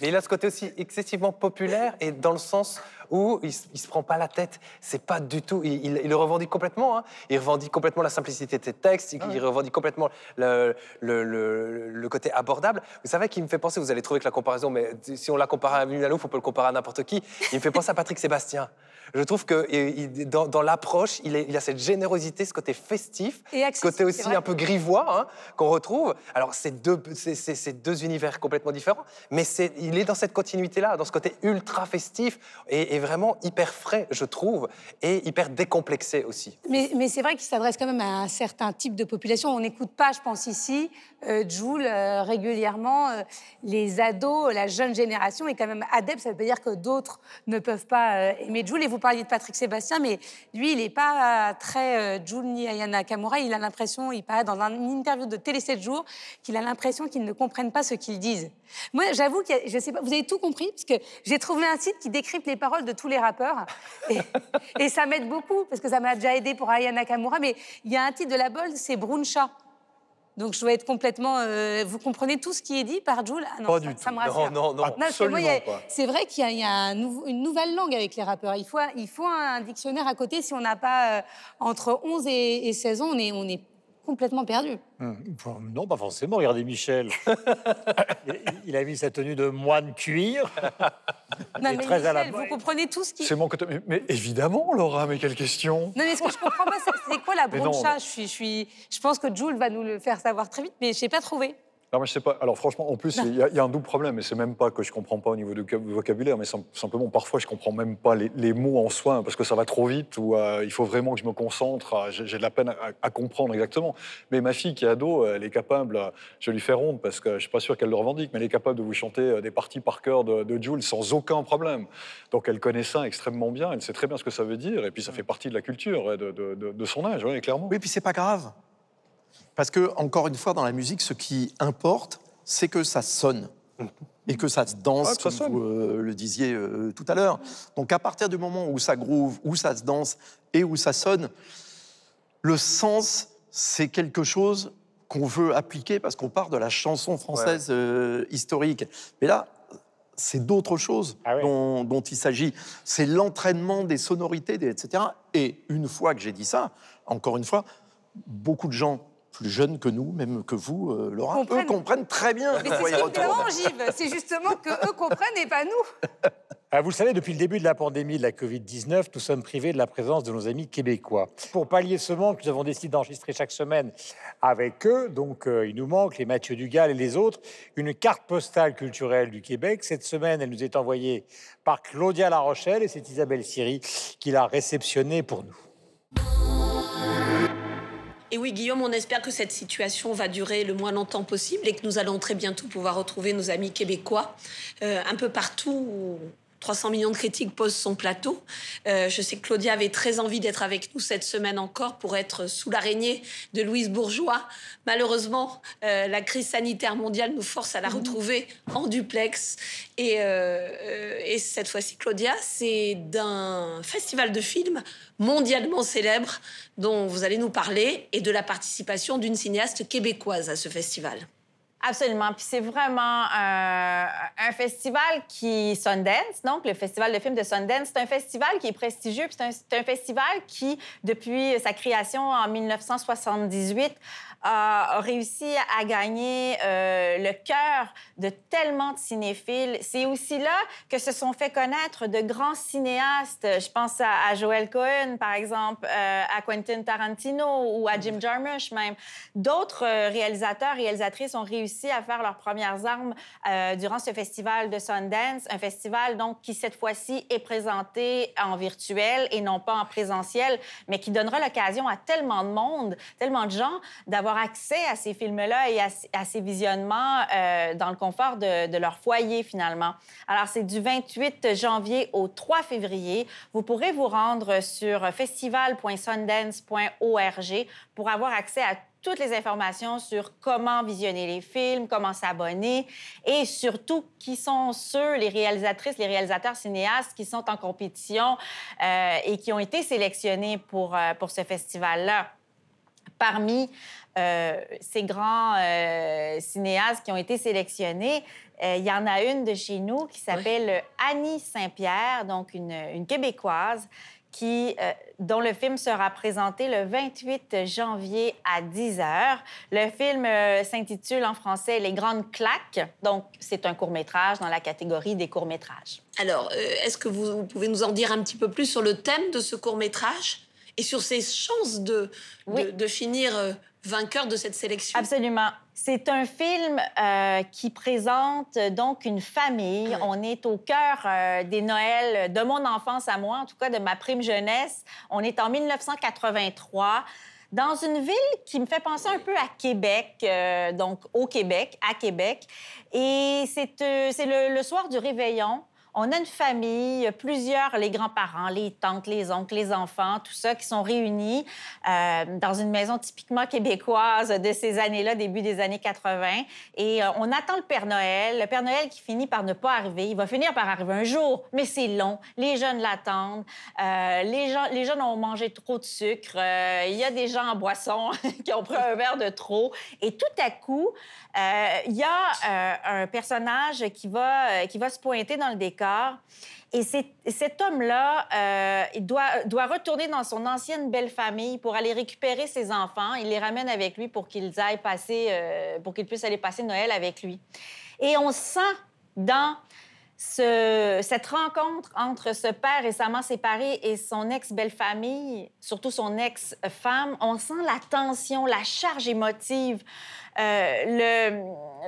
Mais il a ce côté aussi excessivement populaire et dans le sens où il, il se prend pas la tête. C'est pas du tout. Il, il- il le revendique complètement. hein. Il revendique complètement la simplicité de ses textes. Il, il revendique complètement le, le- le- le côté abordable. Vous savez qui me fait penser. Vous allez trouver que la comparaison, mais si on la compare à Amine Malouf, on peut le comparer à n'importe qui. Il me fait penser à Patrick <laughs> Sébastien. Je trouve que il- dans, dans l'approche, il, il a cette générosité, ce côté festif, Et ce côté aussi un peu grivois hein, qu'on retrouve. Alors, c'est deux, univers complètement différents, mais il est dans cette continuité-là, dans ce côté ultra festif et, et vraiment hyper frais, je trouve, et hyper décomplexé aussi. Mais, mais c'est vrai qu'il s'adresse quand même à un certain type de population. On n'écoute pas, je pense ici, euh, Jules, euh, régulièrement, euh, les ados, la jeune génération est quand même adepte. Ça veut dire que d'autres ne peuvent pas euh, aimer Jules. Et vous parliez de Patrick Sébastien, mais lui, il n'est pas très Jules ni Ayana Kamura. Il a l'impression, il paraît dans un- une interview de Télé 7 jours, qu'il a l'impression qu'ils ne comprennent pas ce qu'ils disent. Moi, j'avoue que je sais pas, vous avez tout compris, parce que j'ai trouvé un site qui décrypte les paroles de de tous les rappeurs. Et, et ça m'aide beaucoup, parce que ça m'a déjà aidé pour Aya Nakamura. Mais il y a un titre de la Bold, c'est Bruncha. Donc je dois être complètement. euh, vous comprenez tout ce qui est dit par Jules ah non, Pas ça, du ça tout. me rassure. Non, non, non. pas. c'est vrai qu'il y a, y a un nouveau- une nouvelle langue avec les rappeurs. Il faut, il faut un dictionnaire à côté. Si on n'a pas euh, entre 11 et, et 16 ans, on est, on est complètement perdu. Hum, Non, pas forcément. Regardez Michel. <laughs> il, il a mis sa tenue de moine cuir. Non, Et mais très à la vous comprenez tout ce qui. C'est mon côté. Mais, mais évidemment, Laura, mais quelle question Non, mais ce que je comprends pas, c'est- quoi la <laughs> non, broncha mais- je, suis, je, suis, je pense que Jules va nous le faire savoir très vite, mais je n'ai pas trouvé. Non, mais je sais pas. Alors, franchement, en plus, il y, a- il y a un double problème. Et c'est même pas que je comprends pas au niveau du voc- vocabulaire, mais sim- simplement, parfois, je comprends même pas les, les mots en soi, hein, parce que ça va trop vite, ou euh, il faut vraiment que je me concentre. euh, J'ai de la peine à, à comprendre exactement. Mais ma fille, qui est ado, elle est capable, euh, je lui fais honte, parce que je suis pas sûr qu'elle le revendique, mais elle est capable de vous chanter des parties par cœur de, de Jules sans aucun problème. Donc, elle connaît ça extrêmement bien. Elle sait très bien ce que ça veut dire. Et puis, ça fait partie de la culture de, de- de- de son âge, ouais, clairement. Oui, puis c'est pas grave. Parce que, encore une fois, dans la musique, ce qui importe, c'est que ça sonne. Et que ça se danse, Ah, ça comme vous euh, le disiez euh, tout à l'heure. Donc, à partir du moment où ça groove, où ça se danse et où ça sonne, le sens, c'est quelque chose qu'on veut appliquer parce qu'on part de la chanson française euh, historique. Mais là, c'est d'autres choses Ah oui. dont, dont il s'agit. C'est l'entraînement des sonorités, des- etc. Et une fois que j'ai dit ça, encore une fois, beaucoup de gens plus jeunes que nous, même que vous, euh, Laura, Comprennent. eux comprennent très bien Mais c'est ce qui me retourne. dérange, Yves. C'est justement que eux comprennent et pas nous. Ah, vous le savez, depuis le début de la pandémie de la Covid-19, nous sommes privés de la présence de nos amis québécois. Pour pallier ce manque, nous avons décidé d'enregistrer chaque semaine avec eux, donc euh, il nous manque les Mathieu Dugal et les autres, une carte postale culturelle du Québec. Cette semaine, elle nous est envoyée par Claudia La Rochelle et c'est Isabelle Siri qui l'a réceptionnée pour nous. Et oui, Guillaume, on espère que cette situation va durer le moins longtemps possible et que nous allons très bientôt pouvoir retrouver nos amis québécois euh, un peu partout 300 millions de critiques posent son plateau. Euh, je sais que Claudia avait très envie d'être avec nous cette semaine encore pour être sous l'araignée de Louise Bourgeois. Malheureusement, euh, la crise sanitaire mondiale nous force à la retrouver en duplex. Et, euh, euh, et cette fois-ci, Claudia, c'est d'un festival de films mondialement célèbre dont vous allez nous parler et de la participation d'une cinéaste québécoise à ce festival. Absolument. Puis c'est vraiment euh, un festival qui Sundance, donc le festival de films de Sundance, c'est un festival qui est prestigieux. puis C'est un, festival qui, depuis sa création en 1978, a, a réussi à gagner euh, le cœur de tellement de cinéphiles. C'est aussi là que se sont fait connaître de grands cinéastes. Je pense à, à Joel Cohen, par exemple, euh, à Quentin Tarantino ou à Jim Jarmusch même. D'autres euh, réalisateurs, réalisatrices ont réussi à faire leurs premières armes euh, durant ce festival de Sundance, un festival donc qui cette fois-ci est présenté en virtuel et non pas en présentiel, mais qui donnera l'occasion à tellement de monde, tellement de gens d'avoir accès à ces films-là et à, ces visionnements euh, dans le confort de, de leur foyer finalement. Alors c'est du 28 janvier au 3 février. Vous pourrez vous rendre sur festival.sundance.org pour avoir accès à toutes les informations sur comment visionner les films, comment s'abonner et surtout qui sont ceux, les réalisatrices, les réalisateurs cinéastes qui sont en compétition euh, et qui ont été sélectionnés pour, euh, pour ce festival-là. Parmi euh, ces grands euh, cinéastes qui ont été sélectionnés, euh, il y en a une de chez nous qui s'appelle Annie Saint-Pierre, donc une, une Québécoise, qui, dont le film sera présenté le 28 janvier à 10 h. Le film s'intitule en français Les Grandes Claques. Donc, c'est un court-métrage dans la catégorie des courts-métrages. Alors, euh, est-ce que vous, vous pouvez nous en dire un petit peu plus sur le thème de ce court métrage et sur ses chances de, Oui. de, de finir euh, vainqueur de cette sélection Absolument. C'est un film euh, qui présente euh, donc une famille. On est au cœur euh, des Noëls de mon enfance à moi, en tout cas de ma prime jeunesse. On est en 1983 dans une ville qui me fait penser un peu à Québec, euh, donc au Québec, à Québec. Et c'est euh, le soir du réveillon. On a une famille, plusieurs, les grands-parents, les tantes, les oncles, les enfants, tout ça, qui sont réunis euh, dans une maison typiquement québécoise de ces années-là, début des années 80. Et euh, on attend le Père Noël. Le Père Noël qui finit par ne pas arriver. Il va finir par arriver un jour, mais c'est long. Les jeunes l'attendent. Euh, les, gens, les jeunes ont mangé trop de sucre. Il y a des gens en boisson <laughs> qui ont pris un verre de trop. Et tout à coup, il y a un personnage qui va, qui va se pointer dans le décor. Et cet homme-là, euh, doit, doit retourner dans son ancienne belle famille pour aller récupérer ses enfants. Il les ramène avec lui pour qu'ils aillent passer, euh, pour qu'ils puissent aller passer Noël avec lui. Et on sent dans ce- cette rencontre entre ce père récemment séparé et son ex-belle-famille, surtout son ex-femme, on sent la tension, la charge émotive, euh,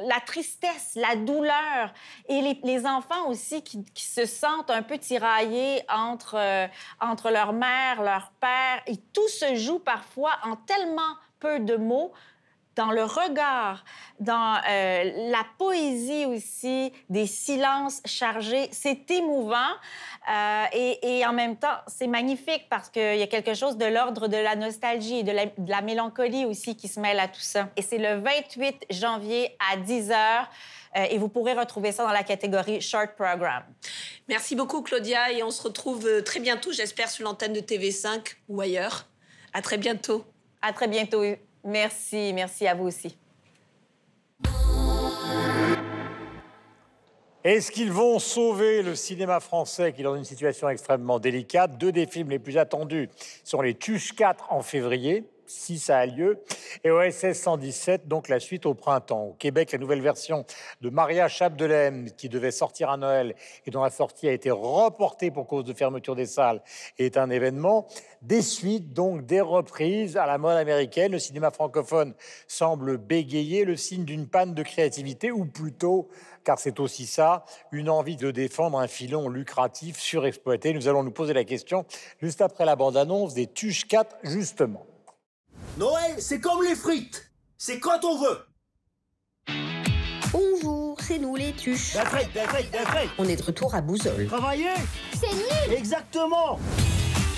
la tristesse, la douleur et les, enfants aussi qui, qui se sentent un peu tiraillés entre, euh, entre leur mère, leur père. Et tout se joue parfois en tellement peu de mots dans le regard, dans euh, la poésie aussi, des silences chargés. C'est émouvant euh, et, et en même temps, c'est magnifique parce qu'il y a quelque chose de l'ordre de la nostalgie et de la, de la mélancolie aussi qui se mêle à tout ça. Et c'est le 28 janvier à 10 h. et vous pourrez retrouver ça dans la catégorie Short Program. Merci beaucoup, Claudia. Et on se retrouve euh, très bientôt, j'espère, sur l'antenne de TV5 ou ailleurs. À très bientôt. À très bientôt. Merci, merci à vous aussi. Est-ce qu'ils vont sauver le cinéma français qui est dans une situation extrêmement délicate Deux des films les plus attendus sont les Tuches 4 en février, si ça a lieu, et OSS 117, donc la suite au printemps. Au Québec, la nouvelle version de Maria Chapdelaine, qui devait sortir à Noël et dont la sortie a été reportée pour cause de fermeture des salles, est un événement. Des suites, donc des reprises à la mode américaine. Le cinéma francophone semble bégayer, le signe d'une panne de créativité, ou plutôt car c'est aussi ça, une envie de défendre un filon lucratif surexploité. Nous allons nous poser la question juste après la bande-annonce des Tuches 4, justement. Noël, c'est comme les frites. C'est quand on veut. Bonjour, c'est nous les tuches. Frites, des frites. On est de retour à Bouzol. Travailler C'est nul Exactement.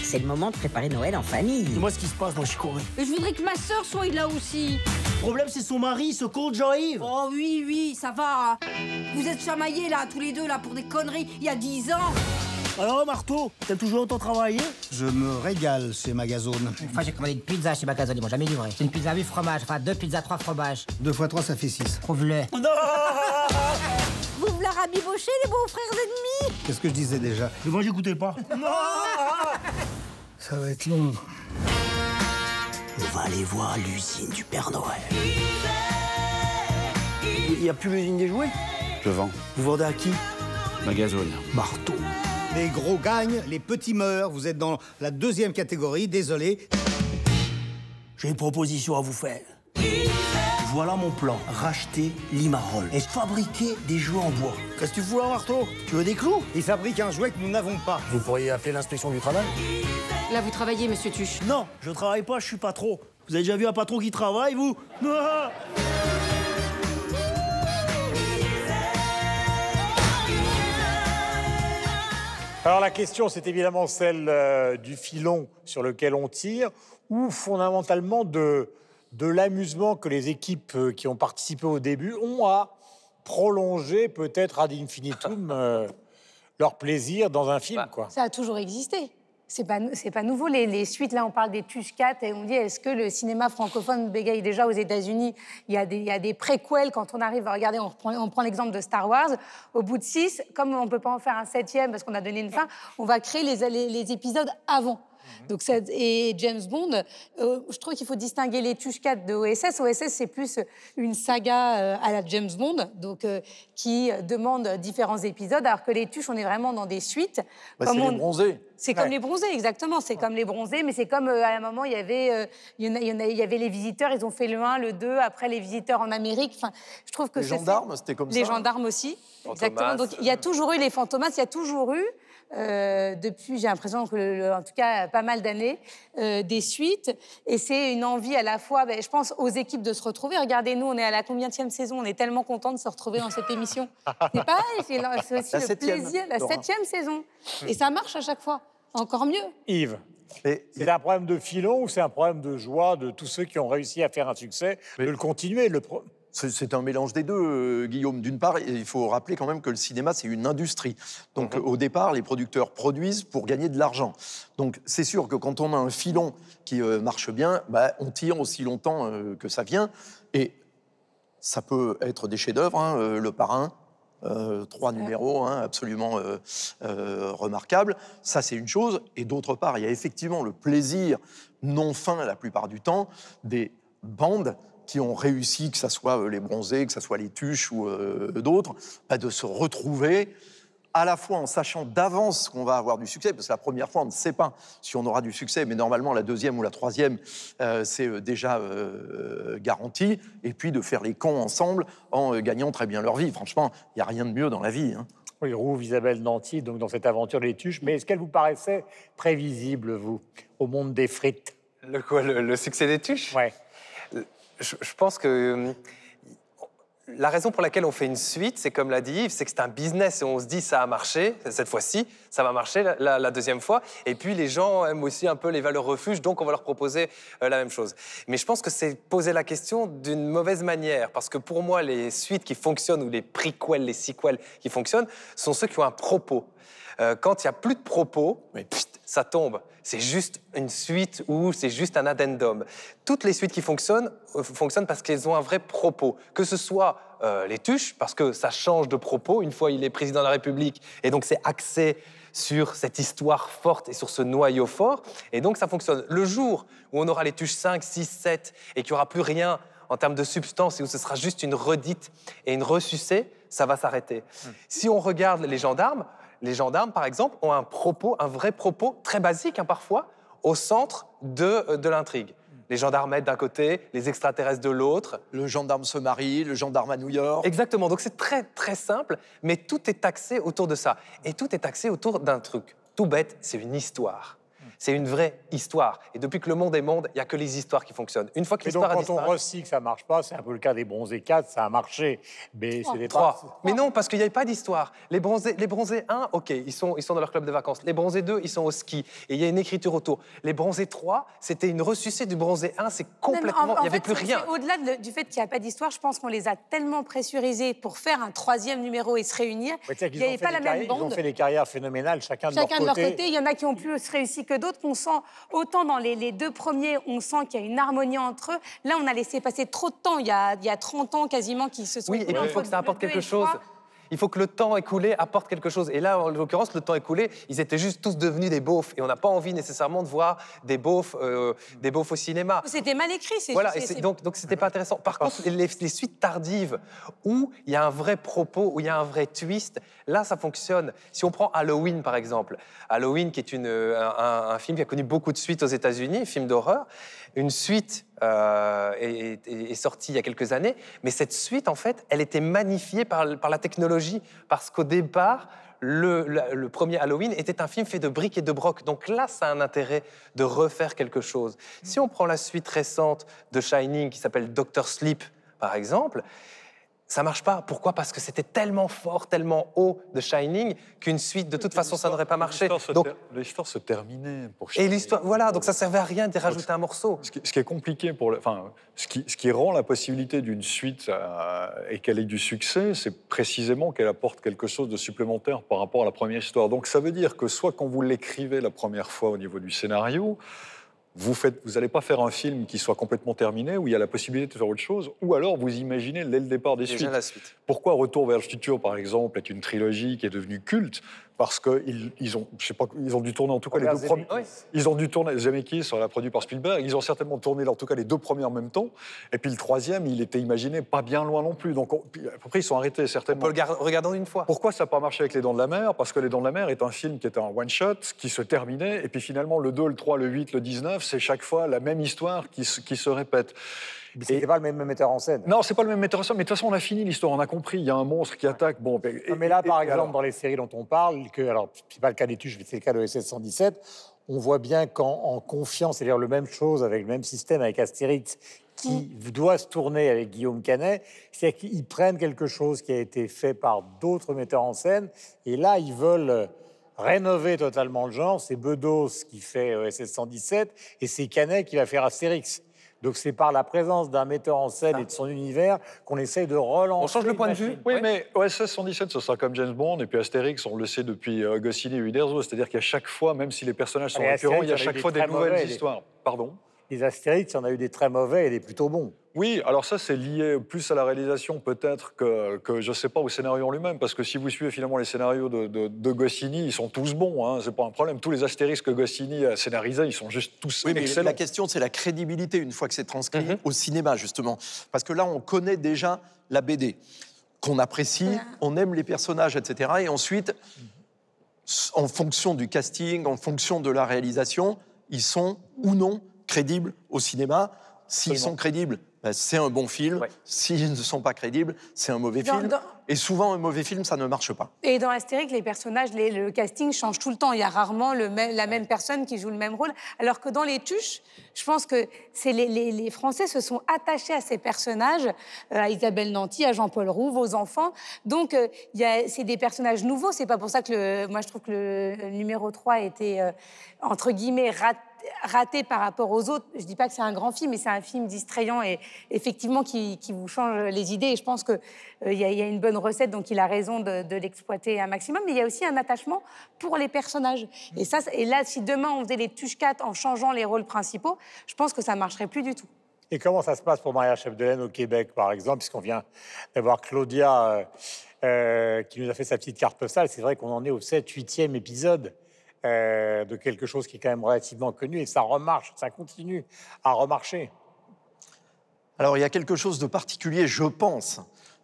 C'est le moment de préparer Noël en famille. Dis-moi ce qui se passe, moi je suis couru. Je voudrais que ma sœur soit là aussi. Le problème, c'est son mari, ce con Jean-Yves. Oh oui, oui, ça va. Vous êtes chamaillés là, tous les deux là, pour des conneries, il y a 10 ans. Alors, Marteau, t'as toujours autant travaillé Je me régale chez Magazone. Une fois, j'ai commandé une pizza chez Magazone, ils m'ont jamais livré. C'est une pizza 8 fromages, enfin deux pizzas 3 fromages. Deux fois trois, ça fait six. Prouve-le. <laughs> Vous voulez rabibocher les beaux frères ennemis Qu'est-ce que je disais déjà Mais moi, j'écoutais pas. Ça va être long. On va aller voir l'usine du Père Noël. Il n'y a plus l'usine des jouets? Je vends. Vous vendez à qui? Magazone. Marteau. Les gros gagnent, les petits meurent. Vous êtes dans la deuxième catégorie, désolé. J'ai une proposition à vous faire. Voilà mon plan. Racheter Limarol et fabriquer des jouets en bois. Qu'est-ce que tu fous là, Marteau Tu veux des clous? Ils fabriquent un jouet que nous n'avons pas. Vous pourriez appeler l'inspection du travail? Là, vous travaillez, monsieur Tuche. Non, je travaille pas, je suis patron. Vous avez déjà vu un patron qui travaille, vous? Alors la question, c'est évidemment celle euh, du filon sur lequel on tire, ou fondamentalement de, de l'amusement que les équipes euh, qui ont participé au début ont à prolonger peut-être ad infinitum euh, leur plaisir dans un film. Quoi. Ça a toujours existé. C'est pas, c'est pas nouveau. Les, les suites, là, on parle des 4 et on dit est-ce que le cinéma francophone bégaye déjà aux États-Unis? Il, y a des- il y a des préquels quand on arrive à regarder. On, reprend- on prend l'exemple de Star Wars. Au bout de 6, comme on peut pas en faire un septième parce qu'on a donné une fin, on va créer les, les, les épisodes avant. Donc ça- et James Bond, euh, je trouve qu'il faut distinguer les Tuches 4 de OSS. OSS, c'est plus une saga euh, à la James Bond, donc euh, qui demande différents épisodes, alors que les Tuches, on est vraiment dans des suites. Bah, Comme c'est on- les bronzés. c'est comme les bronzés, exactement. C'est comme les bronzés, mais c'est comme à un moment, il y avait, il y en a- il y en a- il y avait les visiteurs, ils ont fait le 1, le 2, après les visiteurs en Amérique. Enfin, je trouve que Les gendarmes, c'était comme Les ça. gendarmes aussi. Fantomas. Exactement. Donc il y a toujours eu les fantomas, il y a toujours eu euh, depuis, j'ai l'impression que, le- le- en tout cas, pas mal d'années, euh, des suites. Et c'est une envie à la fois, ben, je pense, aux équipes de se retrouver. Regardez, nous, on est à la combienième saison On est tellement contents de se retrouver dans cette émission. C'est pareil, c'est aussi La le septième, plaisir, la septième saison. Et ça marche à chaque fois. Encore mieux. Yves, c'est un problème de filon ou c'est un problème de joie de tous ceux qui ont réussi à faire un succès, de le continuer le pro- C'est- un mélange des deux, euh, Guillaume. D'une part, il faut rappeler quand même que le cinéma, c'est une industrie. Donc, au départ, les producteurs produisent pour gagner de l'argent. Donc, c'est sûr que quand on a un filon qui euh, marche bien, bah, on tire aussi longtemps euh, que ça vient. Et ça peut être des chefs-d'œuvre, hein, euh, Le Parrain. euh, trois numéros hein, absolument euh, euh, remarquables. Ça, c'est une chose. Et d'autre part, il y a effectivement le plaisir non fin la plupart du temps des bandes qui ont réussi, que ce soit euh, les bronzés, que ce soit les tuches ou euh, d'autres, bah, de se retrouver à la fois en sachant d'avance qu'on va avoir du succès, parce que la première fois, on ne sait pas si on aura du succès, mais normalement, la deuxième ou la troisième, euh, c'est déjà euh, garanti, et puis de faire les cons ensemble en euh, gagnant très bien leur vie. Franchement, il n'y a rien de mieux dans la vie. hein. Oui, Rouve, Isabelle Nanty, donc dans cette aventure des tuches. Mais est-ce qu'elle vous paraissait prévisible, vous, au monde des frites? Le quoi, le, le succès des tuches? Ouais. Je, pense que euh, la raison pour laquelle on fait une suite, c'est comme l'a dit Yves, c'est que c'est un business et on se dit ça a marché cette fois-ci, ça va marcher la deuxième fois. Et puis les gens aiment aussi un peu les valeurs refuges, donc on va leur proposer euh, la même chose. Mais je pense que c'est poser la question d'une mauvaise manière, parce que pour moi, les suites qui fonctionnent ou les prequels, les sequels qui fonctionnent, sont ceux qui ont un propos. Euh, quand il n'y a plus de propos, mais pfft, ça tombe. C'est juste une suite ou c'est juste un addendum. Toutes les suites qui fonctionnent euh, fonctionnent parce qu'elles ont un vrai propos. Que ce soit euh, les tuches, parce que ça change de propos. Une fois, il est président de la République, et donc c'est axé sur cette histoire forte et sur ce noyau fort. Et donc ça fonctionne. Le jour où on aura les tuches 5, 6, 7 et qu'il n'y aura plus rien en termes de substance et où ce sera juste une redite et une ressucée, ça va s'arrêter. Si on regarde les gendarmes, les gendarmes, par exemple, ont un propos, un vrai propos, très basique hein, parfois, au centre de, euh, de l'intrigue. Les gendarmettes d'un côté, les extraterrestres de l'autre. Le gendarme se marie, le gendarme à New York. Exactement, donc c'est très très simple, mais tout est axé autour de ça. Et tout est axé autour d'un truc. Tout bête, c'est une histoire. C'est une vraie histoire. Et depuis que le monde est monde, il n'y a que les histoires qui fonctionnent. Une fois que Et donc, l'histoire a quand on disparu... recycle, ça marche pas. C'est un peu le cas des bronzés 4, ça a marché. Mais c'est des Trois. Mais non, parce qu'il n'y avait pas d'histoire. Les bronzés, les bronzés 1, ok, ils sont, ils sont dans leur club de vacances. Les bronzés 2, ils sont au ski. Et il y a une écriture autour. Les bronzés 3, c'était une ressucée du bronzé 1. C'est complètement. en- en Il n'y avait fait, plus rien. Au-delà de- du fait qu'il n'y a pas d'histoire, je pense qu'on les a tellement pressurisés pour faire un troisième numéro et se réunir. Ouais, Il qu'ils n'y ont avait fait pas des la même carrières- Ils ont bande. fait des carrières phénoménales, chacun, Chacun de leur côté. Il y en a qui ont plus réussi que d'autres. Qu'on sent autant dans les, les deux premiers, on sent qu'il y a une harmonie entre eux. Là, on a laissé passer trop de temps. Il y a, il y a 30 ans quasiment qui se sont. Oui, et puis il faut que ça apporte quelque chose. trois. Il faut que le temps écoulé apporte quelque chose. Et là, en l'occurrence, le temps écoulé, ils étaient juste tous devenus des beaufs. Et on n'a pas envie nécessairement de voir des beaufs, euh, des beaufs au cinéma. C'était mal écrit. c'est- Voilà, et donc donc c'était pas intéressant. Par contre, les, les suites tardives où il y a un vrai propos, où il y a un vrai twist, là ça fonctionne. Si on prend Halloween par exemple, Halloween qui est une, euh, un, un film qui a connu beaucoup de suites aux États-Unis, film d'horreur, une suite euh, est, sortie il y a quelques années, mais cette suite en fait, elle était magnifiée par, la technologie parce qu'au départ. Le, le premier Halloween était un film fait de briques et de broc. Donc là, ça a un intérêt de refaire quelque chose. Si on prend la suite récente de Shining qui s'appelle Doctor Sleep, par exemple, ça marche pas. Pourquoi? Parce que c'était tellement fort, tellement haut de Shining qu'une suite, de toute façon, ça n'aurait pas marché. L'histoire se Donc, L'histoire se terminait pour et l'histoire, voilà, donc ça servait à rien de rajouter un morceau. Ce qui, ce qui est compliqué pour le, enfin, ce qui, ce qui rend la possibilité d'une suite euh, et qu'elle ait du succès, c'est précisément qu'elle apporte quelque chose de supplémentaire par rapport à la première histoire. Donc ça veut dire que soit quand vous l'écrivez la première fois au niveau du scénario, vous n'allez pas faire un film qui soit complètement terminé où il y a la possibilité de faire autre chose, ou alors vous imaginez dès le départ des Déjà suites. la suite. Pourquoi Retour vers le futur, par exemple, est une trilogie qui est devenue culte? Parce qu'ils ils ont, je sais pas, ils ont dû tourner en tout cas les deux premiers. Ils ont dû tourner, Zemeckis, on l'a produit par Spielberg, ils ont certainement tourné en tout cas les deux premiers en même temps. Et puis le troisième, il était imaginé pas bien loin non plus. Donc on- puis, à peu près, ils sont arrêtés certainement. On peut le gar- regarder une fois. Pourquoi ça n'a pas marché avec Les Dents de la Mer? Parce que Les Dents de la Mer est un film qui était un one-shot, qui se terminait, et puis finalement le 2, le 3, le 8, le 19, c'est chaque fois la même histoire qui se répète. Mais C'était pas le même metteur en scène. Non, c'est pas le même metteur en scène, mais de toute façon, on a fini l'histoire, on a compris. Il y a un monstre qui attaque. Bon, ben, et- Non, mais là, et- par et exemple, alors dans les séries dont on parle, que, alors, c'est pas le cas des tuches, mais c'est le cas de SS-117, on voit bien qu'en en confiance, c'est-à-dire le même chose avec le même système avec Astérix, qui doit se tourner avec Guillaume Canet, c'est qu'ils prennent quelque chose qui a été fait par d'autres metteurs en scène, et là, ils veulent euh, rénover totalement le genre. C'est Bedos qui fait euh, SS-117, et c'est Canet qui va faire Astérix. Donc c'est par la présence d'un metteur en scène et de son univers qu'on essaye de relancer. une machine. Oui, mais OSS 117, ce sera comme James Bond, et puis Astérix, on le sait depuis euh, Goscinny et Uderzo, c'est-à-dire qu'à chaque fois, même si les personnages sont récurrents, il y a chaque fois des nouvelles histoires. Pardon Les Astérix, il y en a eu des très mauvais et des plutôt bons. Oui, alors ça, c'est lié plus à la réalisation peut-être que, que, je ne sais pas, au scénario en lui-même, parce que si vous suivez finalement les scénarios de, de, de Goscinny, ils sont tous bons, hein, c'est pas un problème. Tous les Astérix que Goscinny a scénarisés, ils sont juste tous Oui, mais excellents. la question, c'est la crédibilité une fois que c'est transcrit au cinéma, justement. Parce que là, on connaît déjà la BD, qu'on apprécie, on aime les personnages, etc. Et ensuite, en fonction du casting, en fonction de la réalisation, ils sont ou non crédibles au cinéma. S'ils sont crédibles, ben, c'est un bon film. S'ils ne sont pas crédibles, c'est un mauvais Dans- film. dans- Et souvent, un mauvais film, ça ne marche pas. Et dans Astérix, les personnages, les- le casting change tout le temps. Il y a rarement le même- la même personne qui joue le même rôle. Alors que dans les tuches, je pense que c'est les, les- les Français se sont attachés à ces personnages, euh, à Isabelle Nanty, à Jean-Paul Rouve, aux enfants. Donc, euh, c'est des personnages nouveaux. C'est pas pour ça que le- moi, je trouve que le, numéro 3 était, euh, entre guillemets, rat- raté par rapport aux autres. Je dis pas que c'est un grand film, mais c'est un film distrayant et effectivement qui, qui vous change les idées. Et je pense qu'il y, a- il y a une bonne recette, donc il a raison de, de l'exploiter un maximum. Mais il y a aussi un attachement pour les personnages. Et, ça, et là, si demain on faisait les tuches 4 en changeant les rôles principaux, je pense que ça marcherait plus du tout. Et comment ça se passe pour Maria Chapdelaine au Québec, par exemple, puisqu'on vient d'avoir Claudia euh, euh, qui nous a fait sa petite carte postale. C'est vrai qu'on en est au 7 8e épisode euh, de quelque chose qui est quand même relativement connu et ça remarche, ça continue à remarcher. Alors, il y a quelque chose de particulier, je pense,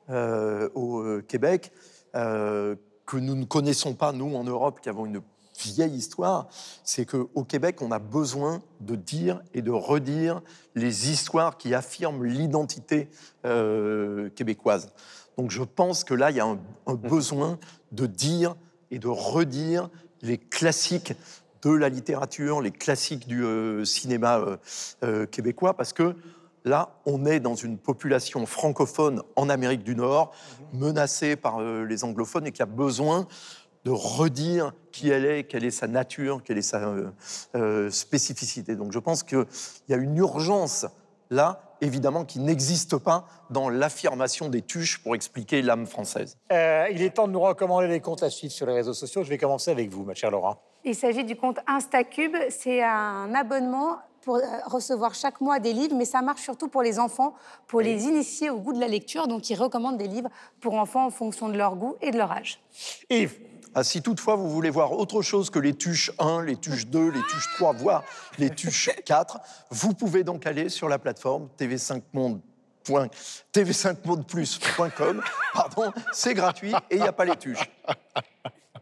euh, au euh, Québec, euh, que nous ne connaissons pas, nous, en Europe, qui avons une vieille histoire, c'est qu'au Québec, on a besoin de dire et de redire les histoires qui affirment l'identité euh, québécoise. Donc, je pense que là, il y a un, un besoin de dire et de redire les classiques de la littérature, les classiques du euh, cinéma euh, euh, québécois, parce que là, on est dans une population francophone en Amérique du Nord, menacée par les anglophones, et qui a besoin de redire qui elle est, quelle est sa nature, quelle est sa spécificité. Donc je pense qu'il y a une urgence là, évidemment, qui n'existe pas dans l'affirmation des tuches pour expliquer l'âme française. Euh, il est temps de nous recommander les comptes à suivre sur les réseaux sociaux. Je vais commencer avec vous, ma chère Laura. Il s'agit du compte Instacube. C'est un abonnement pour euh, recevoir chaque mois des livres, mais ça marche surtout pour les enfants, pour les initier au goût de la lecture. Donc, ils recommandent des livres pour enfants en fonction de leur goût et de leur âge. Yves Ah, si toutefois vous voulez voir autre chose que les tuches 1, les tuches 2, les tuches 3, voire les tuches 4, vous pouvez donc aller sur la plateforme tv5monde. tv5mondeplus.com, pardon, c'est gratuit et il n'y a pas les tuches.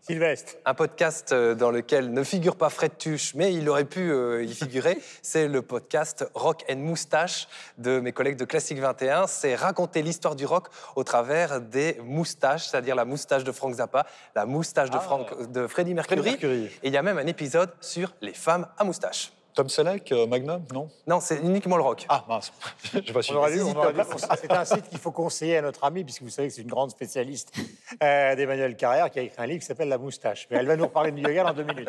Sylvestre. Un podcast euh, dans lequel ne figure pas Fred Tuche, mais il aurait pu euh, y figurer. <laughs> C'est le podcast Rock and Moustache de mes collègues de Classique 21. C'est raconter l'histoire du rock au travers des moustaches, c'est-à-dire la moustache de Frank Zappa, la moustache de, Frank, de Freddie Mercury. Freddie Mercury. Et il y a même un épisode sur les femmes à moustache. Tom Selleck, euh, Magnum, non? Non, c'est uniquement le rock. Ah, mince. <laughs> Je vois si On Zizi on C'est un site qu'il faut conseiller à notre amie, puisque vous savez que c'est une grande spécialiste euh, d'Emmanuel Carrère, qui a écrit un livre qui s'appelle La Moustache. Mais elle va nous reparler de New York en deux minutes.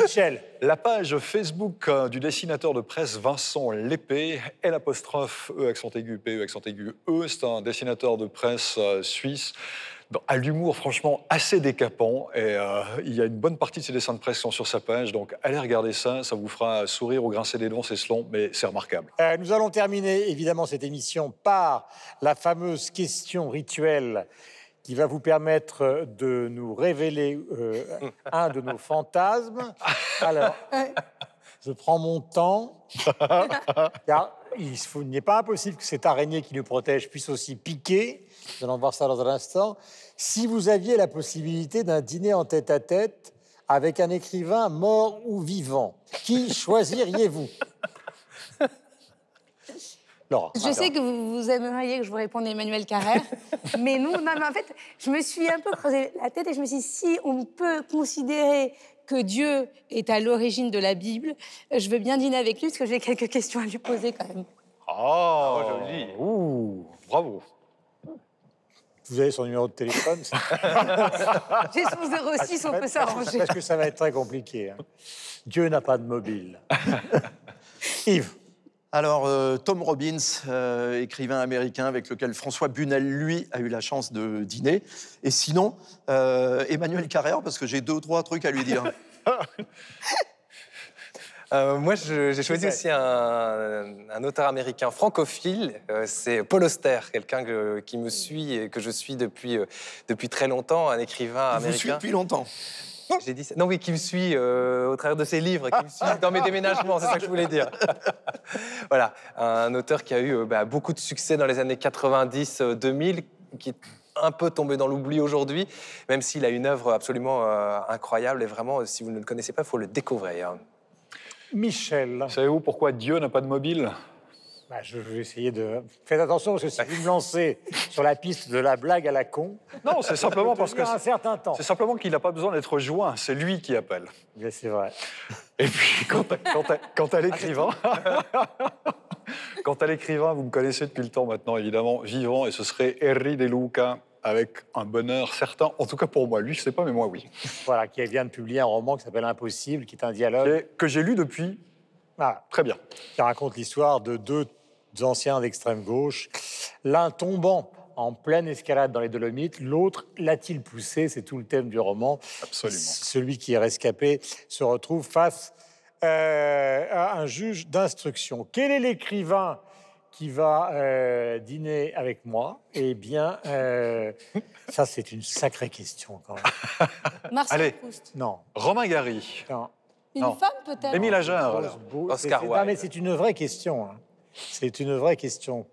Michel. La page Facebook euh, du dessinateur de presse Vincent Lépée, L apostrophe E accent aigu, P E accent aigu E, c'est un dessinateur de presse suisse dans- à l'humour franchement assez décapant et euh, il y a une bonne partie de ses dessins de presse qui sont sur sa page donc allez regarder ça, ça vous fera sourire ou grincer des dents, c'est long mais c'est remarquable. Euh, nous allons terminer évidemment cette émission par la fameuse question rituelle qui va vous permettre de nous révéler euh, un de nos fantasmes. Alors, je prends mon temps, car il n'est pas impossible que cette araignée qui nous protège puisse aussi piquer. Nous allons voir ça dans un instant. Si vous aviez la possibilité d'un dîner en tête-à-tête avec un écrivain mort ou vivant, qui choisiriez-vous? Laura. Je sais que vous, vous aimeriez que je vous réponde Emmanuel Carrère, <laughs> mais non, non, mais en fait, je me suis un peu creusé la tête et je me suis dit, si on peut considérer que Dieu est à l'origine de la Bible, je veux bien dîner avec lui parce que j'ai quelques questions à lui poser quand même. Oh, joli. Ouh, bravo. Vous avez son numéro de téléphone <laughs> J'ai son 06, on peut s'arranger. Parce que ça va être très compliqué. hein. Dieu n'a pas de mobile. <laughs> Yves. Alors, euh, Tom Robbins, euh, écrivain américain avec lequel François Bunel, lui, a eu la chance de dîner. Et sinon, euh, Emmanuel Carrère, parce que j'ai deux ou trois trucs à lui dire. <laughs> Euh, moi, je- j'ai choisi aussi un, un auteur américain francophile. euh, c'est Paul Auster, quelqu'un que- qui me suit et que je suis depuis, euh, depuis très longtemps, un écrivain Il vous suit américain. depuis longtemps. J'ai dit ça. Non, oui, qui me suit euh, au travers de ses livres, qui me suit dans mes déménagements, c'est ça que je voulais dire. <laughs> voilà, un auteur qui a eu bah, beaucoup de succès dans les années 90-2000, qui est un peu tombé dans l'oubli aujourd'hui, même s'il a une œuvre absolument euh, incroyable. Et vraiment, si vous ne le connaissez pas, il faut le découvrir. Michel. Savez-vous pourquoi Dieu n'a pas de mobile? Bah, je vais essayer de. Faites attention parce que si vous me lancez <laughs> sur la piste de la blague à la con. Non, c'est simplement parce que un certain temps. c'est simplement qu'il n'a pas besoin d'être joint. C'est lui qui appelle. Mais C'est vrai. Et puis, quant à l'écrivain, <laughs> quant à l'écrivain, vous me connaissez depuis le temps maintenant, évidemment, vivant, et ce serait Henri De Luca, avec un bonheur certain. En tout cas pour moi, lui, je sais pas, mais moi, oui. Voilà, qui vient de publier un roman qui s'appelle Impossible, qui est un dialogue. Et que j'ai lu depuis. Ah, Très bien. qui raconte l'histoire de deux anciens d'extrême gauche, l'un tombant en pleine escalade dans les Dolomites, l'autre l'a-t-il poussé? C'est tout le thème du roman. Absolument. Celui qui est rescapé se retrouve face euh, à un juge d'instruction. Quel est l'écrivain qui va euh, dîner avec moi Eh bien, euh, ça c'est une sacrée question quand même. <laughs> Marcel Allez. Proust. Non, Romain Gary. non. Une Non. femme peut-être? Émile Ajar, Oscar c'est- non, mais Wilde. c'est une vraie question. hein. C'est une vraie question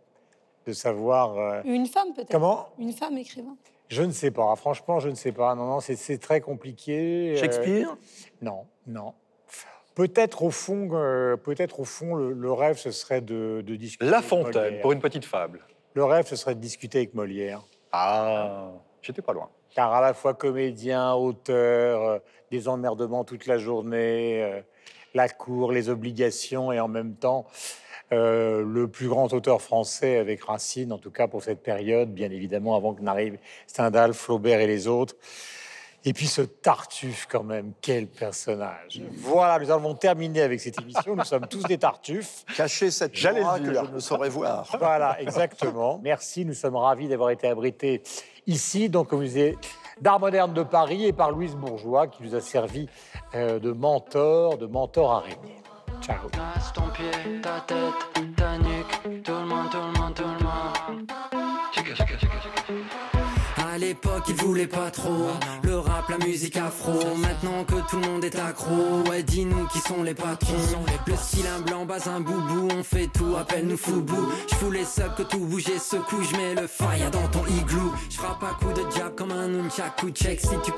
de savoir. euh, Une femme peut-être? Comment? Une femme écrivain. Je ne sais pas. Franchement, je ne sais pas. Non, non, c'est- très compliqué. Euh, Shakespeare? Non, non. Peut-être au fond, euh, peut-être au fond, le, le rêve ce serait de, de discuter. La avec Fontaine, pour une petite fable. Le rêve ce serait de discuter avec Molière, Ah, j'étais pas loin. car à la fois comédien, auteur, euh, des emmerdements toute la journée, euh, la cour, les obligations, et en même temps le plus grand auteur français avec Racine, en tout cas pour cette période, bien évidemment, avant que n'arrive Stendhal, Flaubert et les autres. Et puis ce Tartuffe, quand même, quel personnage. Voilà, nous avons terminé avec cette émission. Nous sommes tous des Tartuffes. Cacher cette J'allais que je ne saurais voir. Voilà, exactement. Merci, nous sommes ravis d'avoir été abrités ici, donc au musée d'art moderne de Paris et par Louise Bourgeois, qui nous a servi euh, de mentor, de mentor araignée. Ciao. Ton pied, ta tête, ta nuque, tout le monde, tout le monde, tout le monde. L'époque, ils pas trop le rap, la musique afro. Maintenant que tout le monde est accro, ouais, dis-nous qui sont les patrons. Le style un blanc, bas un boubou, on fait tout, appelle-nous foubou. Je fous les sacs que tout bouge et secoue, je mets le fire dans ton igloo. Je frappe à coup de jab comme un nunchaku check si tu connais.